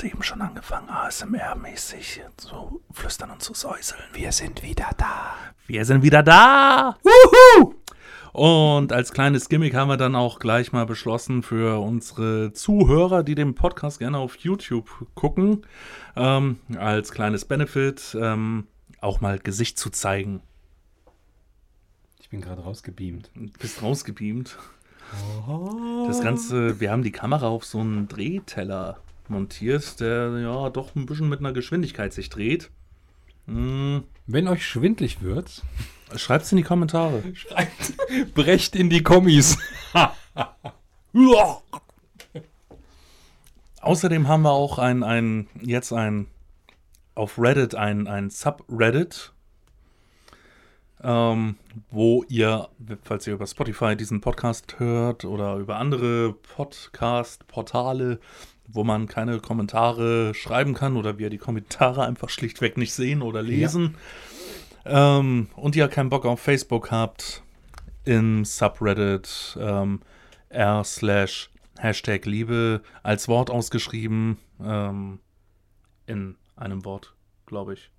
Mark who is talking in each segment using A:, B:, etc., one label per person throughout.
A: hat eben schon angefangen, ASMR-mäßig zu flüstern und zu säuseln.
B: Wir sind wieder da.
A: Wir sind wieder da! Wuhu! Und als kleines Gimmick haben wir dann auch gleich mal beschlossen für unsere Zuhörer, die den Podcast gerne auf YouTube gucken, ähm, als kleines Benefit ähm, auch mal Gesicht zu zeigen.
B: Ich bin gerade rausgebeamt.
A: Du bist rausgebeamt. Das Ganze, wir haben die Kamera auf so einen Drehteller montiert, der ja doch ein bisschen mit einer Geschwindigkeit sich dreht. Hm,
B: Wenn euch schwindlig wird,
A: schreibt's in die Kommentare.
B: schreibt, brecht in die Kommis.
A: Außerdem haben wir auch ein, ein jetzt ein auf Reddit ein, ein Subreddit, ähm, wo ihr, falls ihr über Spotify diesen Podcast hört oder über andere Podcast-Portale, wo man keine Kommentare schreiben kann oder wir die Kommentare einfach schlichtweg nicht sehen oder lesen ähm, und ihr keinen Bock auf Facebook habt, im Subreddit ähm, r slash Hashtag Liebe als Wort ausgeschrieben, ähm, in einem Wort, glaube ich.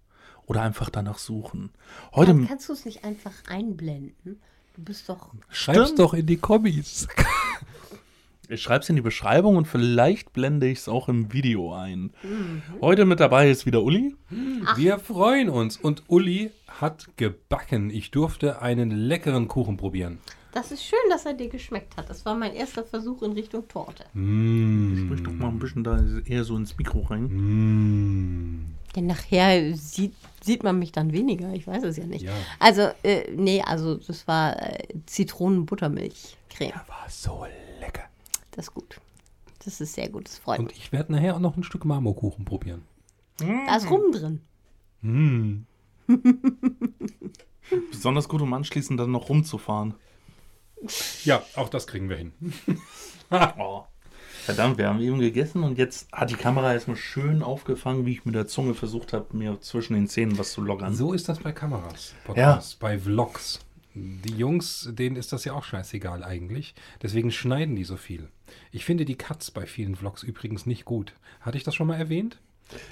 A: Oder einfach danach suchen. Heute,
C: Dann kannst du es nicht einfach einblenden? Du bist doch.
B: Schreib's
A: Stimmt.
B: doch in die Kommis.
A: ich schreibe es in die Beschreibung und vielleicht blende ich es auch im Video ein. Heute mit dabei ist wieder Uli.
B: Wir freuen uns. Und Uli hat gebacken. Ich durfte einen leckeren Kuchen probieren.
C: Das ist schön, dass er dir geschmeckt hat. Das war mein erster Versuch in Richtung Torte.
B: Mmh.
A: Sprich doch mal ein bisschen da eher so ins Mikro rein.
B: Mmh.
C: Denn nachher sieht, sieht man mich dann weniger. Ich weiß es ja nicht.
B: Ja.
C: Also, äh, nee, also das war äh, Zitronen-Buttermilch-Creme.
B: War so lecker.
C: Das ist gut. Das ist sehr gut. Das freut
B: Und
C: mich.
B: ich werde nachher auch noch ein Stück Marmorkuchen probieren.
C: Da ist rum drin.
B: Mmh.
A: Besonders gut, um anschließend dann noch rumzufahren.
B: Ja, auch das kriegen wir hin.
A: Oh. Verdammt, wir haben eben gegessen und jetzt hat die Kamera erstmal schön aufgefangen, wie ich mit der Zunge versucht habe, mir zwischen den Zähnen was zu lockern.
B: So ist das bei Kameras, Podcasts, bei Vlogs. Die Jungs, denen ist das ja auch scheißegal eigentlich. Deswegen schneiden die so viel. Ich finde die Cuts bei vielen Vlogs übrigens nicht gut. Hatte ich das schon mal erwähnt?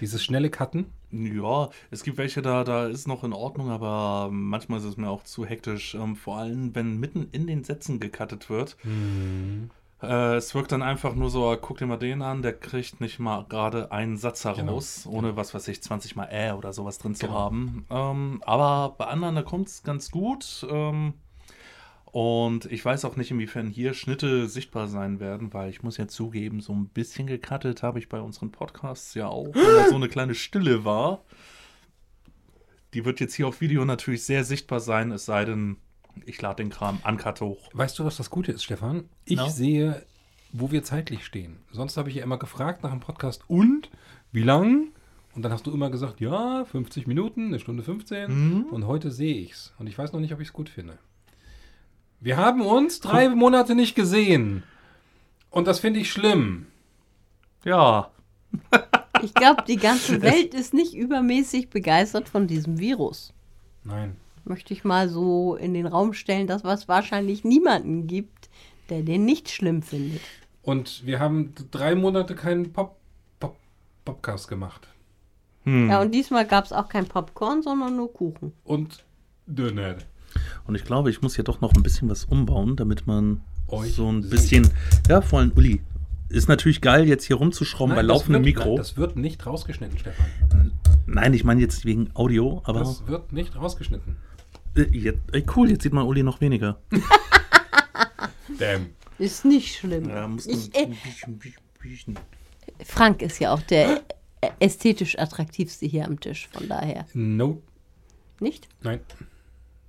B: Dieses schnelle Cutten?
A: Ja, es gibt welche da, da ist noch in Ordnung, aber manchmal ist es mir auch zu hektisch. Ähm, vor allem, wenn mitten in den Sätzen gecuttet wird. Äh, es wirkt dann einfach nur so, guck dir mal den an, der kriegt nicht mal gerade einen Satz heraus, ohne was weiß ich, 20 mal äh oder sowas drin zu
B: Genau.
A: haben. Ähm, aber bei anderen, da kommt es ganz gut. Ähm, und ich weiß auch nicht, inwiefern hier Schnitte sichtbar sein werden, weil ich muss ja zugeben, so ein bisschen gecuttet habe ich bei unseren Podcasts ja auch, wenn da so eine kleine Stille war. Die wird jetzt hier auf Video natürlich sehr sichtbar sein, es sei denn, ich lade den Kram uncut hoch.
B: Weißt du, was das Gute ist, Stefan? Ich
A: No?
B: sehe, wo wir zeitlich stehen. Sonst habe ich ja immer gefragt nach dem Podcast und wie lang? Und dann hast du immer gesagt, ja, 50 Minuten, eine Stunde 15. Und heute sehe ich's. Und ich weiß noch nicht, ob ich es gut finde. Wir haben uns drei Monate nicht gesehen. Und das finde ich schlimm.
A: Ja,
C: Ich glaube, die ganze Welt ist nicht übermäßig begeistert von diesem Virus.
B: Nein.
C: Möchte ich mal so in den Raum stellen, dass es wahrscheinlich niemanden gibt, der den nicht schlimm findet.
B: Und wir haben drei Monate keinen Pop, Pop, Podcast gemacht.
C: Ja, und diesmal gab es auch kein Popcorn, sondern nur Kuchen.
B: Und Döner.
A: Und ich glaube, ich muss hier doch noch ein bisschen was umbauen, damit man
B: Euch
A: so ein
B: sieht.
A: bisschen. Ja, vor allem Uli. Ist natürlich geil, jetzt hier rumzuschrauben bei
B: das
A: laufendem
B: wird,
A: Mikro.
B: Nein, das wird nicht rausgeschnitten, Stefan.
A: Nein, ich meine jetzt wegen Audio, aber.
B: Das wird nicht rausgeschnitten.
A: Äh, jetzt, ey, cool, jetzt sieht man Uli noch weniger.
B: Damn.
C: Ist nicht schlimm.
A: Ja,
C: ich, äh. Frank ist ja auch der äh, ästhetisch attraktivste hier am Tisch, von daher.
B: No.
C: Nicht?
B: Nein.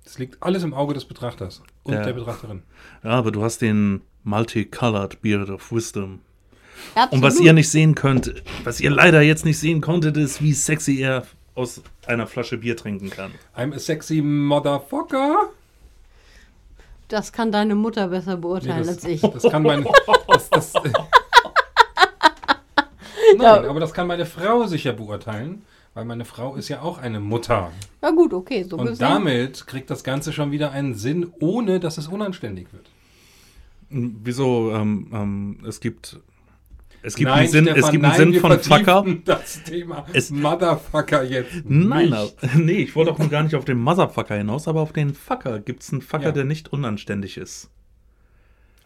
B: Das liegt alles im Auge des Betrachters und
A: Ja.
B: der Betrachterin.
A: Ja, aber du hast den Multicolored Beard of Wisdom.
C: Absolut.
A: Und was ihr nicht sehen könnt, was ihr leider jetzt nicht sehen konntet, ist, wie sexy er aus einer Flasche Bier trinken kann.
B: I'm a sexy motherfucker.
C: Das kann deine Mutter besser
B: Nee,
C: beurteilen
B: das,
C: als ich.
B: das kann meine. Das, das, Nein, aber das kann meine Frau sicher beurteilen, weil meine Frau ist ja auch eine Mutter.
C: Na gut, okay, so
B: Und
C: gesehen.
B: damit kriegt das Ganze schon wieder einen Sinn, ohne dass es unanständig wird.
A: Wieso, ähm, ähm, es gibt. Es gibt
B: Nein,
A: einen Sinn,
B: Stefan,
A: es gibt
B: nein,
A: einen Sinn von Fucker.
B: Das Thema
A: Es-
B: Motherfucker jetzt.
A: Nein,
B: nicht.
A: nee, ich wollte auch nur gar nicht auf den Motherfucker hinaus, aber auf den Fucker. Gibt es einen Fucker,
B: Ja.
A: der nicht unanständig ist?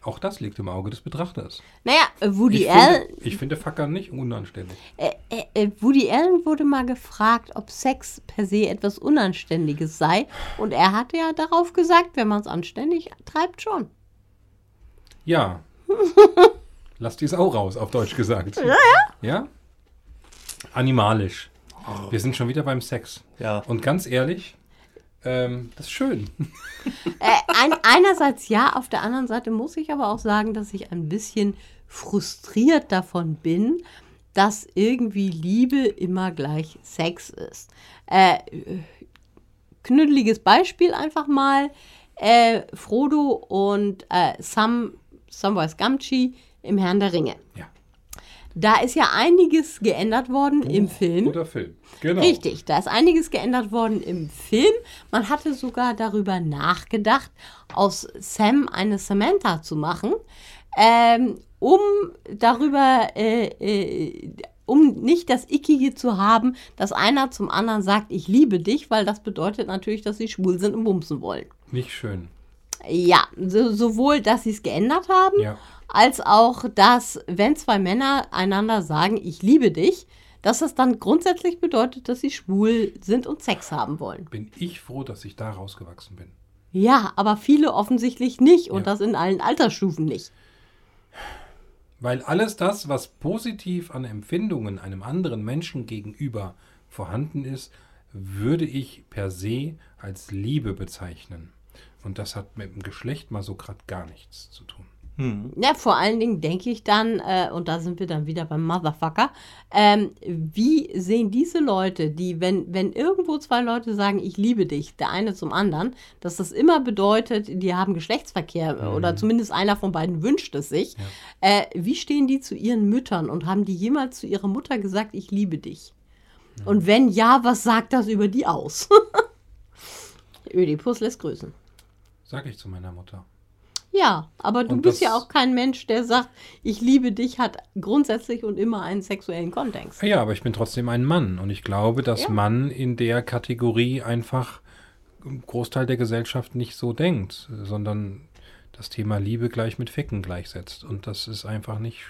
B: Auch das liegt im Auge des Betrachters.
C: Naja, Woody
B: Ich
C: Allen,
B: finde, ich finde Fucker nicht unanständig.
C: äh, äh, äh, Woody Allen wurde mal gefragt, ob Sex per se etwas Unanständiges sei. Und er hatte ja darauf gesagt, wenn man es anständig treibt, schon.
B: Ja. Lass die Sau raus, auf Deutsch gesagt. Ja, ja? Animalisch. Wir sind schon wieder beim Sex.
A: Ja.
B: Und ganz ehrlich, ähm, das ist schön.
C: Äh, ein, einerseits ja, auf der anderen Seite muss ich aber auch sagen, dass ich ein bisschen frustriert davon bin, dass irgendwie Liebe immer gleich Sex ist. Äh, knütteliges Beispiel einfach mal. Äh, Frodo und äh, Sam, Samwise Gamgee im Herrn der Ringe.
B: Ja.
C: Da ist ja einiges geändert worden im Film.
B: Oder Film. Genau.
C: Richtig, da ist einiges geändert worden im Film. Man hatte sogar darüber nachgedacht, aus Sam eine Samantha zu machen, ähm, um darüber, äh, äh, um nicht das Ickige zu haben, dass einer zum anderen sagt, ich liebe dich, weil das bedeutet natürlich, dass sie schwul sind und bumsen wollen.
B: Nicht schön.
C: Ja, so, sowohl, dass sie es geändert haben,
B: Ja.
C: als auch, dass, wenn zwei Männer einander sagen, ich liebe dich, dass das dann grundsätzlich bedeutet, dass sie schwul sind und Sex haben wollen.
B: Bin ich froh, dass ich da rausgewachsen bin.
C: Ja, aber viele offensichtlich nicht und
B: Ja.
C: das in allen Altersstufen nicht.
B: Weil alles das, was positiv an Empfindungen einem anderen Menschen gegenüber vorhanden ist, würde ich per se als Liebe bezeichnen. Und das hat mit dem Geschlecht mal so gerade gar nichts zu tun.
A: Hm.
C: Ja, vor allen Dingen denke ich dann, äh, und da sind wir dann wieder beim Motherfucker, ähm, wie sehen diese Leute, die, wenn, wenn irgendwo zwei Leute sagen, ich liebe dich, der eine zum anderen, dass das immer bedeutet, die haben Geschlechtsverkehr äh, oder zumindest einer von beiden wünscht es sich, äh, wie stehen die zu ihren Müttern und haben die jemals zu ihrer Mutter gesagt, ich liebe dich? Und wenn ja, was sagt das über die aus? Ödipus lässt grüßen.
B: Sag ich zu meiner Mutter.
C: Ja, aber du
B: Und
C: bist ja auch kein Mensch, der sagt, ich liebe dich, hat grundsätzlich und immer einen sexuellen Kontext.
B: Ja, aber ich bin trotzdem ein Mann. Und ich glaube, dass
C: Ja.
B: Mann in der Kategorie einfach im Großteil der Gesellschaft nicht so denkt, sondern das Thema Liebe gleich mit Ficken gleichsetzt. Und das ist einfach nicht,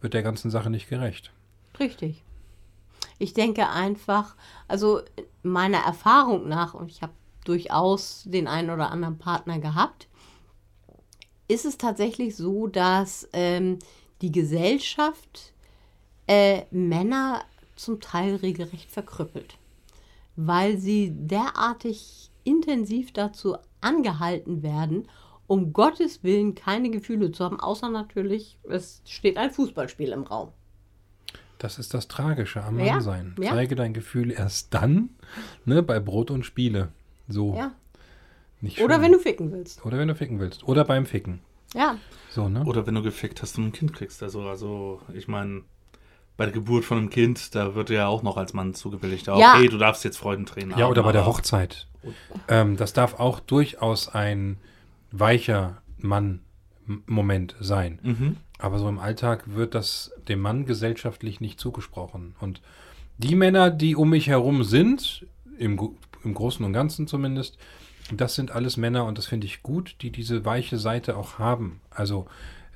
B: wird der ganzen Sache nicht gerecht.
C: Richtig. Ich denke einfach, also meiner Erfahrung nach, und ich habe durchaus den einen oder anderen Partner gehabt, ist es tatsächlich so, dass ähm, die Gesellschaft äh, Männer zum Teil regelrecht verkrüppelt, weil sie derartig intensiv dazu angehalten werden, um Gottes Willen keine Gefühle zu haben, außer natürlich, es steht ein Fußballspiel im Raum.
B: Das ist das Tragische am
C: Ja,
B: Mannsein.
C: ja.
B: Zeige dein Gefühl erst dann, ne, bei Brot und Spiele. So.
C: Ja.
B: Nicht
C: Oder wenn du ficken willst.
B: Oder wenn du ficken willst. Oder beim Ficken.
C: Ja,
B: So, ne?
A: Oder wenn du gefickt hast und ein Kind kriegst. Also, also ich meine, bei der Geburt von einem Kind, da wird ja auch noch als Mann zugebilligt. Ja,
C: Ja.
A: okay, du darfst jetzt Freudentränen haben.
B: Ja, oder bei der Hochzeit. Ähm, das darf auch durchaus ein weicher Mann-Moment sein.
A: Mhm.
B: Aber so im Alltag wird das dem Mann gesellschaftlich nicht zugesprochen. Und die Männer, die um mich herum sind, im, im Großen und Ganzen zumindest, das sind alles Männer und das finde ich gut, die diese weiche Seite auch haben. Also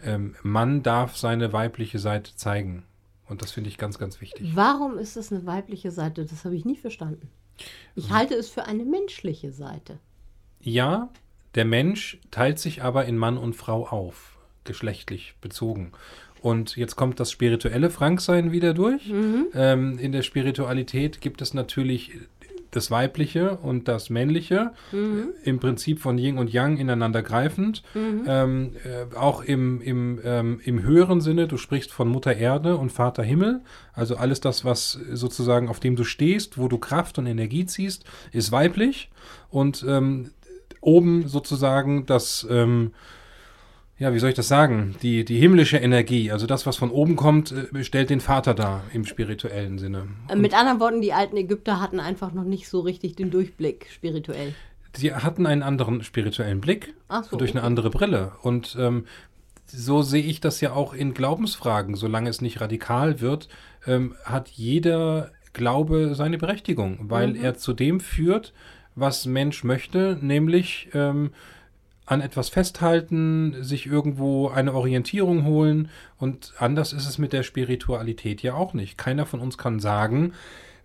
B: ähm, Mann darf seine weibliche Seite zeigen. Und das finde ich ganz, ganz wichtig.
C: warum ist das eine weibliche Seite? Das habe ich nie verstanden. Ich halte es für eine menschliche Seite.
B: Ja, der Mensch teilt sich aber in Mann und Frau auf, geschlechtlich bezogen. Und jetzt kommt das spirituelle Franksein wieder durch. Ähm, in der Spiritualität gibt es natürlich das Weibliche und das Männliche, im Prinzip von Yin und Yang ineinander greifend. Ähm, äh, auch im, im, ähm, im höheren Sinne, du sprichst von Mutter Erde und Vater Himmel. Also alles das, was sozusagen auf dem du stehst, wo du Kraft und Energie ziehst, ist weiblich. Und ähm, oben sozusagen das, ähm, ja, wie soll ich das sagen? Die, die himmlische Energie, also das, was von oben kommt, äh, stellt den Vater dar im spirituellen Sinne.
C: Äh, Mit anderen Worten, die alten Ägypter hatten einfach noch nicht so richtig den Durchblick spirituell.
B: Sie hatten einen anderen spirituellen Blick
C: so,
B: durch eine
C: okay.
B: andere Brille. Und ähm, so sehe ich das ja auch in Glaubensfragen. Solange es nicht radikal wird, ähm, hat jeder Glaube seine Berechtigung, weil er zu dem führt, was Mensch möchte, nämlich ähm, an etwas festhalten, sich irgendwo eine Orientierung holen. Und anders ist es mit der Spiritualität ja auch nicht. Keiner von uns kann sagen,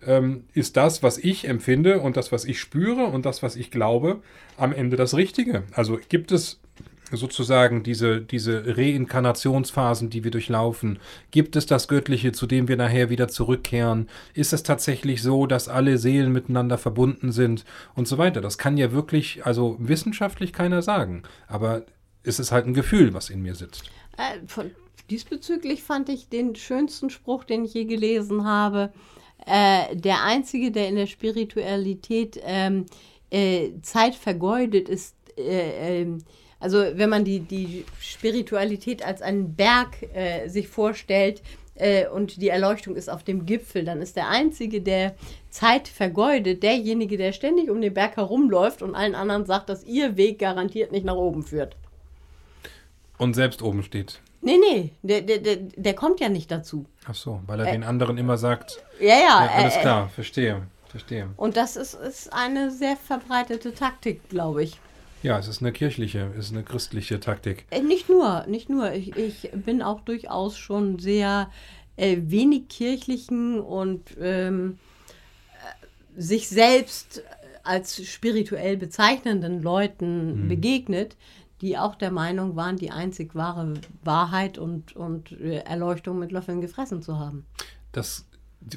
B: ähm, ist das, was ich empfinde und das, was ich spüre und das, was ich glaube, am Ende das Richtige. Also gibt es sozusagen diese, diese Reinkarnationsphasen, die wir durchlaufen? Gibt es das Göttliche, zu dem wir nachher wieder zurückkehren? Ist es tatsächlich so, dass alle Seelen miteinander verbunden sind und so weiter? Das kann ja wirklich, also wissenschaftlich keiner sagen, aber es ist halt ein Gefühl, was in mir sitzt.
C: Äh, von, diesbezüglich fand ich den schönsten Spruch, den ich je gelesen habe. Äh, der einzige, der in der Spiritualität ähm, äh, Zeit vergeudet, ist äh, ähm, also wenn man die, die Spiritualität als einen Berg äh, sich vorstellt äh, und die Erleuchtung ist auf dem Gipfel, dann ist der Einzige, der Zeit vergeudet, derjenige, der ständig um den Berg herumläuft und allen anderen sagt, dass ihr Weg garantiert nicht nach oben führt.
B: Und selbst oben steht.
C: Nee, nee, der, der, der, der kommt ja nicht dazu.
B: Ach so, weil er den anderen immer sagt,
C: Ja, ja.
B: ja, alles
C: äh,
B: klar, verstehe, verstehe.
C: Und das ist, ist eine sehr verbreitete Taktik, glaube ich.
B: Ja, es ist eine kirchliche, es ist eine christliche Taktik.
C: Äh, Nicht nur, nicht nur. Ich, ich bin auch durchaus schon sehr äh, wenig kirchlichen und ähm, äh, sich selbst als spirituell bezeichnenden Leuten begegnet, die auch der Meinung waren, die einzig wahre Wahrheit und, und äh, Erleuchtung mit Löffeln gefressen zu haben.
B: Das,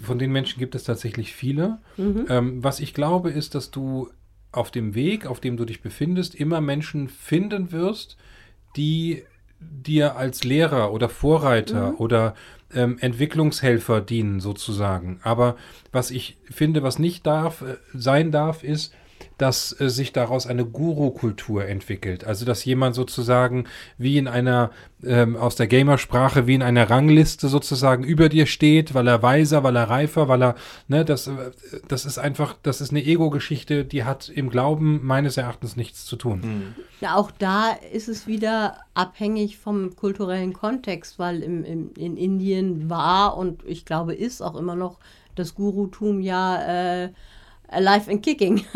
B: von den Menschen gibt es tatsächlich viele. Ähm, was ich glaube, ist, dass du auf dem Weg, auf dem du dich befindest, immer Menschen finden wirst, die dir als Lehrer oder Vorreiter oder ähm, Entwicklungshelfer dienen, sozusagen. Aber was ich finde, was nicht darf, äh, sein darf, ist, dass äh, sich daraus eine Guru-Kultur entwickelt. Also dass jemand sozusagen wie in einer, ähm, aus der Gamersprache, wie in einer Rangliste sozusagen über dir steht, weil er weiser, weil er reifer, weil er, ne, das, äh, das ist einfach, das ist eine Ego-Geschichte, die hat im Glauben meines Erachtens nichts zu tun.
C: Ja, auch da ist es wieder abhängig vom kulturellen Kontext, weil im, im, in Indien war und ich glaube ist auch immer noch das Gurutum ja äh, alive and kicking.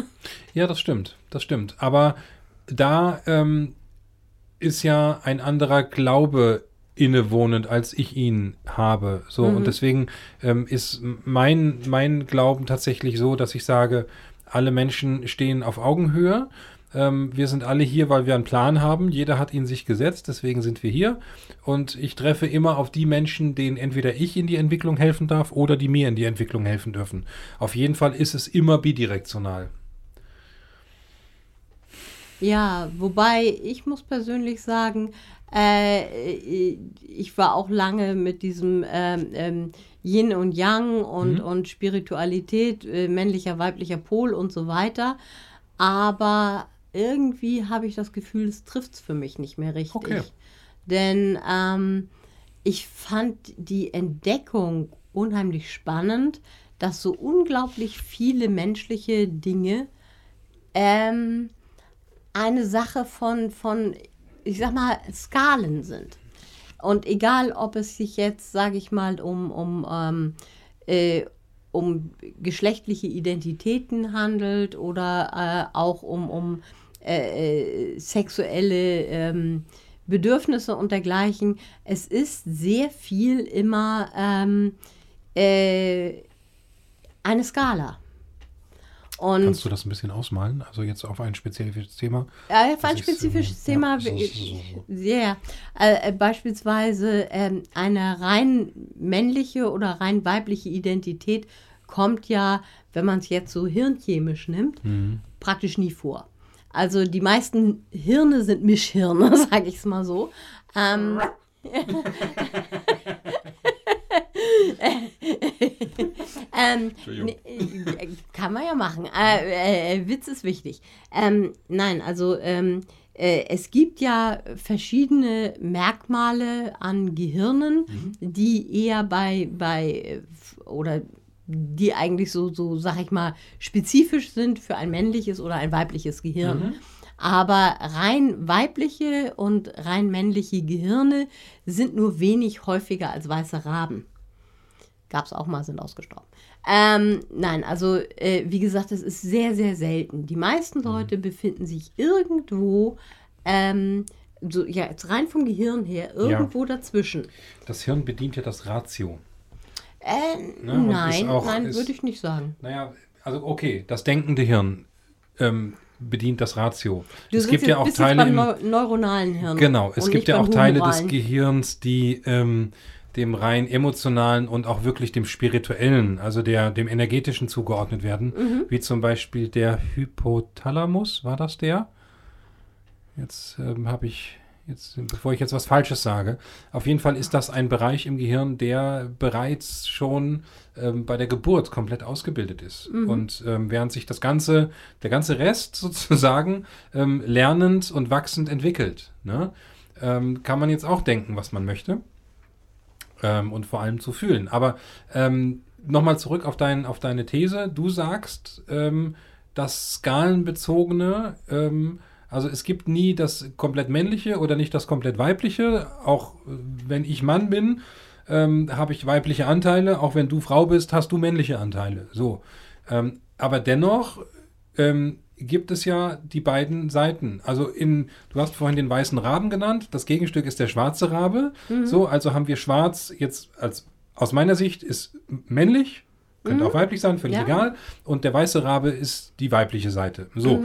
B: Ja, das stimmt, das stimmt. Aber da ähm, ist ja ein anderer Glaube innewohnend, als ich ihn habe. So, und deswegen ähm, ist mein, mein Glauben tatsächlich so, dass ich sage, alle Menschen stehen auf Augenhöhe. Ähm, wir sind alle hier, weil wir einen Plan haben. Jeder hat ihn sich gesetzt, deswegen sind wir hier. Und ich treffe immer auf die Menschen, denen entweder ich in die Entwicklung helfen darf oder die mir in die Entwicklung helfen dürfen. Auf jeden Fall ist es immer bidirektional.
C: Ja, wobei ich muss persönlich sagen, äh, ich war auch lange mit diesem ähm, ähm, Yin und Yang und, und Spiritualität, äh, männlicher, weiblicher Pol und so weiter. Aber irgendwie habe ich das Gefühl, es trifft es für mich nicht mehr richtig.
B: Okay.
C: Denn ähm, ich fand die Entdeckung unheimlich spannend, dass so unglaublich viele menschliche Dinge ähm, eine Sache von, von, ich sag mal, Skalen sind. Und egal, ob es sich jetzt, sage ich mal, um, um, ähm, äh, um geschlechtliche Identitäten handelt oder äh, auch um, um äh, äh, sexuelle ähm, Bedürfnisse und dergleichen. Es ist sehr viel immer ähm, äh, eine Skala. Und
B: Kannst du das ein bisschen ausmalen? Also jetzt auf ein spezifisches Thema?
C: Ja, auf ein spezifisches
B: ähm,
C: Thema.
B: ja, so- so-
C: Ja, äh, äh, beispielsweise ähm, eine rein männliche oder rein weibliche Identität kommt ja, wenn man es jetzt so hirnchemisch nimmt,
B: Mhm.
C: praktisch nie vor. Also die meisten Hirne sind Mischhirne, sage ich es mal so. Ähm, ähm, ne, äh, kann man ja machen. Äh, äh, Witz ist wichtig. Ähm, nein, also ähm, äh, es gibt ja verschiedene Merkmale an Gehirnen, die eher bei, bei äh, oder die eigentlich so, so, sag ich mal, spezifisch sind für ein männliches oder ein weibliches Gehirn. Aber rein weibliche und rein männliche Gehirne sind nur wenig häufiger als weiße Raben. Gab es auch mal, sind ausgestorben. Ähm, nein, also äh, wie gesagt, es ist sehr, sehr selten. Die meisten
B: Mhm.
C: Leute befinden sich irgendwo, ähm, so, ja, jetzt rein vom Gehirn her, irgendwo dazwischen.
B: Das Hirn bedient ja das Ratio.
C: Äh,
B: Ne,
C: nein,
B: auch-
C: nein,
B: ist-
C: würde ich nicht sagen.
B: Naja, also okay, das denkende Hirn ähm, bedient das Ratio.
C: Du
B: es gibt ja auch Teile im,
C: neu neuronalen Hirn.
B: Genau, es gibt ja auch Teile des. Gehirns, die ähm, dem rein emotionalen und auch wirklich dem spirituellen, also der, dem energetischen zugeordnet werden,
C: Mhm.
B: wie zum Beispiel der Hypothalamus, war das der? Jetzt ähm, habe ich, jetzt, bevor ich jetzt was Falsches sage, auf jeden Fall ist das ein Bereich im Gehirn, der bereits schon ähm, bei der Geburt komplett ausgebildet ist. Und ähm, während sich das ganze, der ganze Rest sozusagen ähm, lernend und wachsend entwickelt, ne? ähm, kann man jetzt auch denken, was man möchte ähm, und vor allem zu fühlen. Aber ähm, nochmal zurück auf, dein, auf deine These. Du sagst, ähm, das Skalenbezogene, also es gibt nie das komplett männliche oder nicht das komplett weibliche. Auch äh, wenn ich Mann bin, ähm, habe ich weibliche Anteile. Auch wenn du Frau bist, hast du männliche Anteile. So. Ähm, aber dennoch ähm, gibt es ja die beiden Seiten. Also in, du hast vorhin den weißen Raben genannt, das Gegenstück ist der schwarze Rabe. So, also haben wir schwarz jetzt als aus meiner Sicht ist männlich, könnte auch weiblich sein, völlig
C: Ja.
B: egal. Und der weiße Rabe ist die weibliche Seite. So,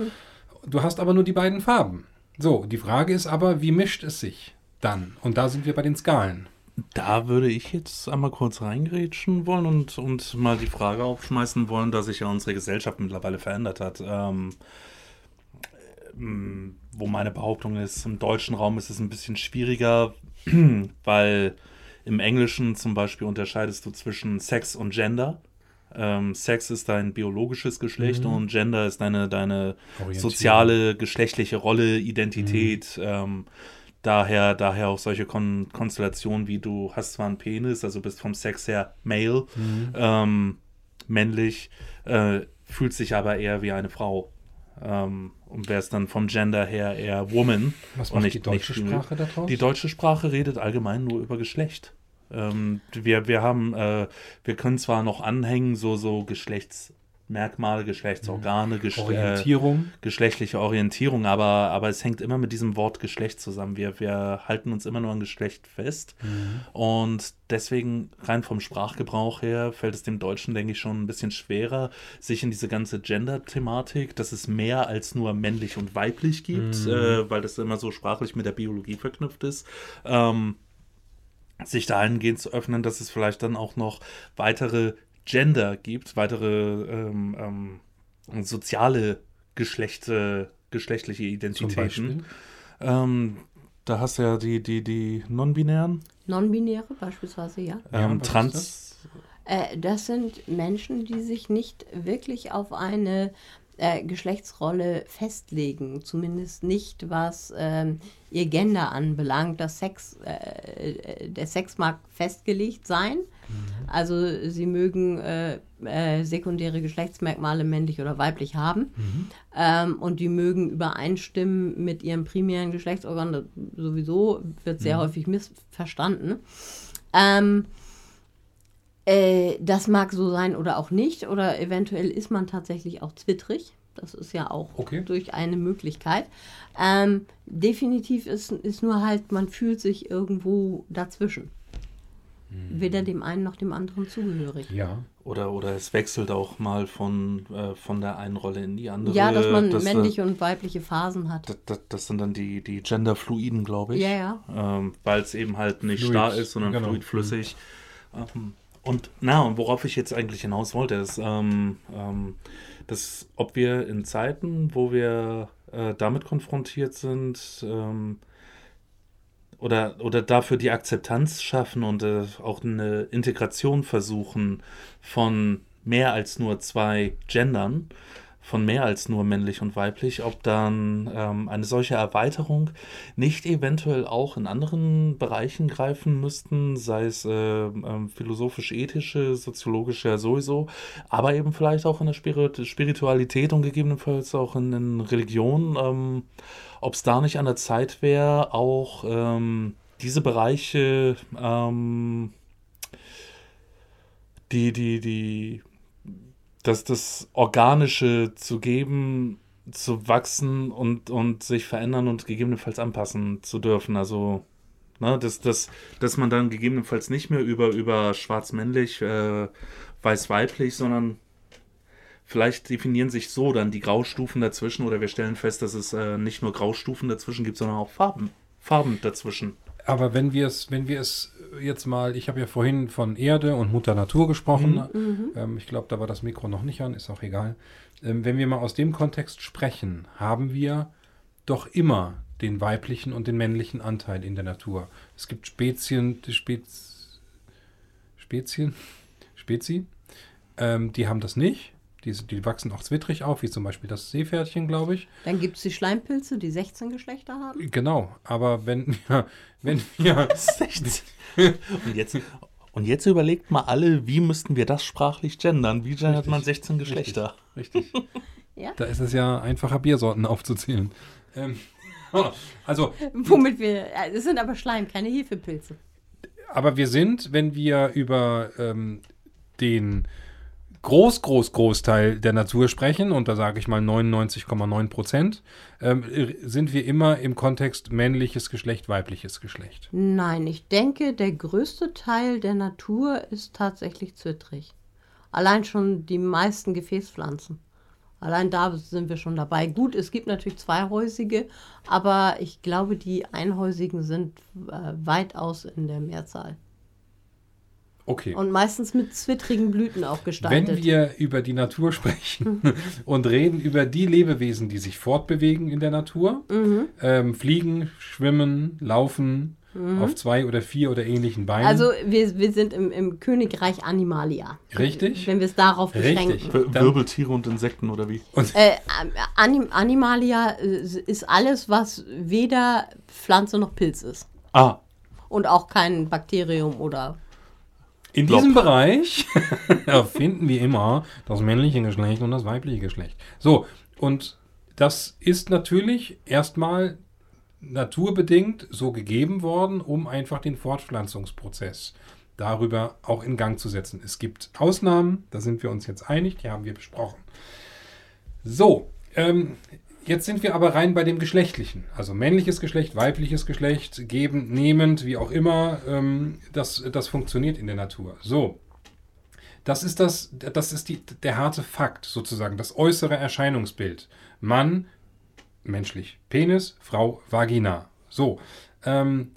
B: du hast aber nur die beiden Farben. So, die Frage ist aber, wie mischt es sich dann? Und da sind wir bei den Skalen.
A: Da würde ich jetzt einmal kurz reingrätschen wollen und, und mal die Frage aufschmeißen wollen, dass sich ja unsere Gesellschaft mittlerweile verändert hat. Ähm, ähm, wo meine Behauptung ist, im deutschen Raum ist es ein bisschen schwieriger, weil im Englischen zum Beispiel unterscheidest du zwischen Sex und Gender. Ähm, Sex ist dein biologisches Geschlecht und Gender ist deine, deine soziale, geschlechtliche Rolle, Identität. Ähm, daher, daher auch solche Kon Konstellationen wie du hast zwar einen Penis, also bist vom Sex her male, ähm, männlich, äh, fühlt sich aber eher wie eine Frau. Ähm, und wärst dann vom Gender her eher Woman.
B: Was macht
A: nicht-
B: die deutsche Sprache daraus?
A: Die deutsche Sprache redet allgemein nur über Geschlecht. Ähm, wir, wir haben, äh, wir können zwar noch anhängen, so, so Geschlechtsmerkmale, Geschlechtsorgane, Gesch äh,
B: Orientierung.
A: geschlechtliche Orientierung, aber, aber es hängt immer mit diesem Wort Geschlecht zusammen. Wir, wir halten uns immer nur an Geschlecht fest. Und deswegen, rein vom Sprachgebrauch her, fällt es dem Deutschen, denke ich, schon ein bisschen schwerer, sich in diese ganze Gender-Thematik, dass es mehr als nur männlich und weiblich gibt, äh, weil das immer so sprachlich mit der Biologie verknüpft ist. Ähm, sich dahingehend zu öffnen, dass es vielleicht dann auch noch weitere Gender gibt, weitere ähm, ähm, soziale Geschlechte, geschlechtliche Identitäten. Ähm, da hast du ja die, die, die Non-Binären,
C: Non-binäre beispielsweise, ja.
A: Ähm, Trans.
C: Äh, das sind Menschen, die sich nicht wirklich auf eine äh, Geschlechtsrolle festlegen, zumindest nicht was ähm, ihr Gender anbelangt. Das Sex, äh, äh, der Sex mag festgelegt sein. Also sie mögen äh, äh, sekundäre Geschlechtsmerkmale männlich oder weiblich haben ähm, und die mögen übereinstimmen mit ihrem primären Geschlechtsorgan. Das sowieso wird sehr häufig missverstanden. Ähm, äh, das mag so sein oder auch nicht. Oder eventuell ist man tatsächlich auch zwittrig. Das ist ja auch
B: Okay.
C: durch eine Möglichkeit. Ähm, definitiv ist, ist nur halt, man fühlt sich irgendwo dazwischen.
B: Hm.
C: Weder dem einen noch dem anderen zugehörig.
B: Ja.
A: Oder, oder es wechselt auch mal von, äh, von der einen Rolle in die andere.
C: Ja, dass man
A: das, äh,
C: männliche und weibliche Phasen hat.
A: Das, das, das sind dann die, die Genderfluiden, glaube ich.
C: Ja, ja.
A: Ähm, Weil es eben halt nicht
B: Fluid,
A: starr ist, sondern
B: genau.
A: fluidflüssig. Ähm, und na, und worauf ich jetzt eigentlich hinaus wollte, ist, ähm, ähm, dass ob wir in Zeiten, wo wir äh, damit konfrontiert sind, ähm, oder, oder dafür die Akzeptanz schaffen und äh, auch eine Integration versuchen von mehr als nur zwei Gendern, von mehr als nur männlich und weiblich, ob dann ähm, eine solche Erweiterung nicht eventuell auch in anderen Bereichen greifen müssten, sei es äh, ähm, philosophisch-ethische, soziologische ja sowieso, aber eben vielleicht auch in der Spirit Spiritualität und gegebenenfalls auch in, in Religion, ähm, ob es da nicht an der Zeit wäre, auch ähm, diese Bereiche, ähm, die, die, die das, das Organische zu geben, zu wachsen und, und sich verändern und gegebenenfalls anpassen zu dürfen. Also, ne, dass, dass, dass man dann gegebenenfalls nicht mehr über, über schwarz-männlich, äh, weiß-weiblich, sondern vielleicht definieren sich so dann die Graustufen dazwischen oder wir stellen fest, dass es äh, nicht nur Graustufen dazwischen gibt, sondern auch Farben, Farben dazwischen.
B: Aber wenn wir es, wenn wir es jetzt mal, ich habe ja vorhin von Erde und Mutter Natur gesprochen. Mhm. Ähm, ich glaube, da war das Mikro noch nicht an, ist auch egal. Ähm, wenn wir mal aus dem Kontext sprechen, haben wir doch immer den weiblichen und den männlichen Anteil in der Natur. Es gibt Spezien, Spez, Spezien, Spezi, ähm, die haben das nicht. Die, die, wachsen auch zwittrig auf, wie zum Beispiel das Seepferdchen, glaube ich.
C: Dann gibt es die Schleimpilze, die 16 Geschlechter haben.
B: Genau, aber wenn wir, wenn wir
A: 16. und, jetzt, und jetzt überlegt mal alle, wie müssten wir das sprachlich gendern? Wie gendert Richtig. man 16 Geschlechter?
B: Richtig. Richtig. ja? Da ist es ja einfacher, Biersorten aufzuzählen. Ähm, also.
C: Womit wir. Es sind aber Schleim, keine Hefepilze.
B: Aber wir sind, wenn wir über ähm, den Groß, Groß, Großteil der Natur sprechen, und da sage ich mal 99,9 Prozent, ähm, sind wir immer im Kontext männliches Geschlecht, weibliches Geschlecht.
C: Nein, ich denke, der größte Teil der Natur ist tatsächlich zwittrig. Allein schon die meisten Gefäßpflanzen. Allein da sind wir schon dabei. Gut, es gibt natürlich zweihäusige, aber ich glaube, die einhäusigen sind äh, weitaus in der Mehrzahl.
B: Okay.
C: Und meistens mit zwittrigen Blüten auch gestaltet.
B: Wenn wir über die Natur sprechen und reden über die Lebewesen, die sich fortbewegen in der Natur, mhm. ähm, fliegen, schwimmen, laufen, mhm. auf zwei oder vier oder ähnlichen Beinen.
C: Also wir, wir sind im, im Königreich Animalia.
B: Richtig.
C: Wenn wir es darauf beschränken.
A: Richtig. Wirbeltiere und Insekten oder wie?
C: Und äh, Anim Animalia äh, ist alles, was weder Pflanze noch Pilz ist.
A: Ah.
C: Und auch kein Bakterium oder
B: in Plop. diesem Bereich finden wir immer das männliche Geschlecht und das weibliche Geschlecht. So, und das ist natürlich erstmal naturbedingt so gegeben worden, um einfach den Fortpflanzungsprozess darüber auch in Gang zu setzen. Es gibt Ausnahmen, da sind wir uns jetzt einig, die haben wir besprochen. So, ähm, Jetzt sind wir aber rein bei dem Geschlechtlichen. Also männliches Geschlecht, weibliches Geschlecht, gebend, nehmend, wie auch immer. Ähm, das, das funktioniert in der Natur. So. Das ist, das, das ist die, der harte Fakt sozusagen, das äußere Erscheinungsbild. Mann, menschlich, Penis, Frau, Vagina. So. Ähm,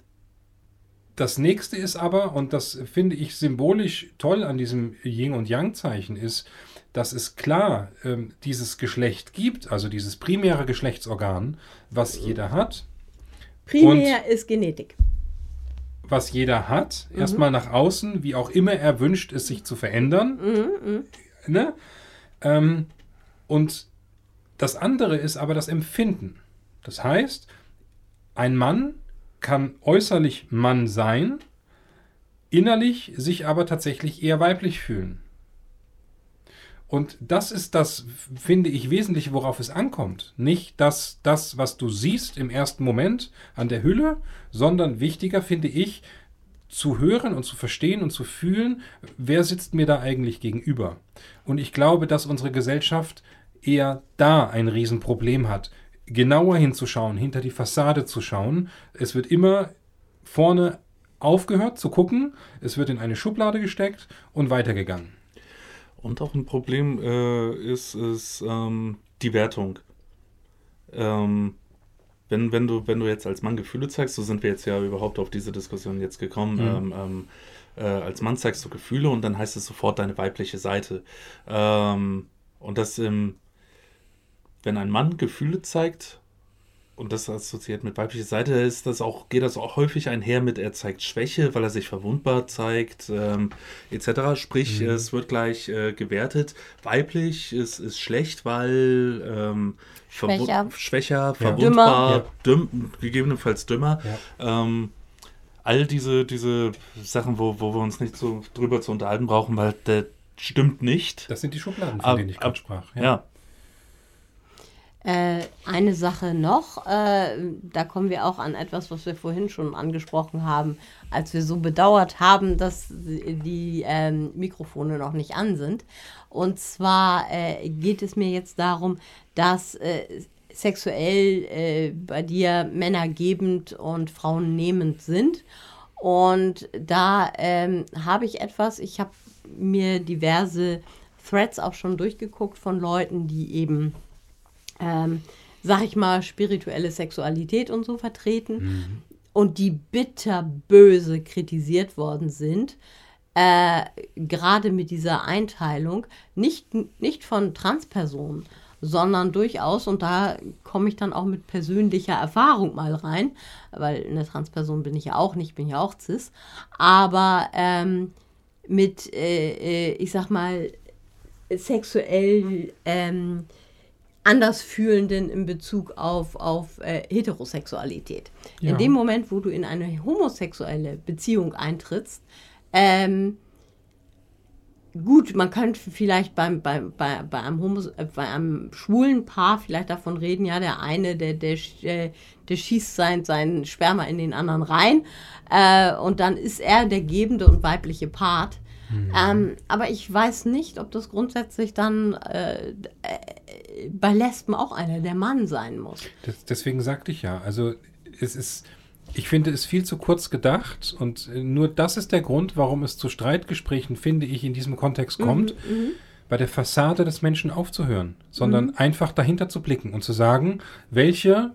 B: das nächste ist aber, und das finde ich symbolisch toll an diesem Yin- und Yang-Zeichen, ist, dass es klar ähm, dieses Geschlecht gibt, also dieses primäre Geschlechtsorgan, was jeder hat.
C: Primär ist Genetik.
B: Was jeder hat, mhm. erstmal nach außen, wie auch immer er wünscht, es sich zu verändern. Mhm, mhm, ne? Ähm, und das andere ist aber das Empfinden. Das heißt, ein Mann kann äußerlich Mann sein, innerlich sich aber tatsächlich eher weiblich fühlen. Und das ist das, finde ich, wesentlich, worauf es ankommt. Nicht das, das, was du siehst im ersten Moment an der Hülle, sondern wichtiger, finde ich, zu hören und zu verstehen und zu fühlen, wer sitzt mir da eigentlich gegenüber. Und ich glaube, dass unsere Gesellschaft eher da ein Riesenproblem hat, genauer hinzuschauen, hinter die Fassade zu schauen. Es wird immer vorne aufgehört zu gucken, es wird in eine Schublade gesteckt und weitergegangen.
A: Und auch ein Problem äh, ist, ist ähm, die Wertung. Ähm, wenn, wenn, du, wenn du jetzt als Mann Gefühle zeigst, so sind wir jetzt ja überhaupt auf diese Diskussion jetzt gekommen, mhm. ähm, ähm äh, als Mann zeigst du Gefühle und dann heißt es sofort deine weibliche Seite. Ähm, und das, wenn ein Mann Gefühle zeigt, und das assoziiert mit weiblicher Seite, ist das auch, geht das auch häufig einher mit, er zeigt Schwäche, weil er sich verwundbar zeigt, ähm, etc. Sprich,
B: Mhm.
A: es wird gleich äh, gewertet. Weiblich ist, ist schlecht, weil ähm,
C: Schwächer.
A: schwächer,
B: Dümmer.
A: verwundbar,
B: Ja.
A: düm, gegebenenfalls dümmer.
B: Ja.
A: Ähm, all diese, diese Sachen, wo, wo wir uns nicht so drüber zu unterhalten brauchen, weil der stimmt nicht.
B: Das sind die Schubladen, von
A: Ab-
B: denen ich gerade sprach.
A: ja.
C: Äh, eine Sache noch, äh, da kommen wir auch an etwas, was wir vorhin schon angesprochen haben, als wir so bedauert haben, dass die ähm, Mikrofone noch nicht an sind. Und zwar äh, geht es mir jetzt darum, dass äh, sexuell äh, bei dir Männer gebend und Frauen nehmend sind. Und da ähm, habe ich etwas, ich habe mir diverse Threads auch schon durchgeguckt von Leuten, die eben ähm, sag ich mal, spirituelle Sexualität und so vertreten und die bitterböse kritisiert worden sind, äh, gerade mit dieser Einteilung, nicht, nicht von Transpersonen, sondern durchaus, und da komme ich dann auch mit persönlicher Erfahrung mal rein, weil eine Transperson bin ich ja auch nicht, bin ja auch cis, aber ähm, mit, äh, äh, ich sag mal, sexuell ähm, Andersfühlenden in Bezug auf, auf äh, Heterosexualität.
B: Ja.
C: In dem Moment, wo du in eine homosexuelle Beziehung eintrittst, ähm, gut, man könnte vielleicht beim, beim, bei, bei, einem Homos äh, bei einem schwulen Paar vielleicht davon reden, ja, der eine, der, der, äh, der schießt sein, sein Sperma in den anderen rein äh, und dann ist er der gebende und weibliche Part. Ähm, aber ich weiß nicht, ob das grundsätzlich dann äh, äh, bei Lesben auch einer der Mann sein muss.
B: Das, deswegen sagte ich ja, also es ist, ich finde es viel zu kurz gedacht und äh, nur das ist der Grund, warum es zu Streitgesprächen, finde ich, in diesem Kontext kommt, bei der Fassade des Menschen aufzuhören, sondern einfach dahinter zu blicken und zu sagen, welche,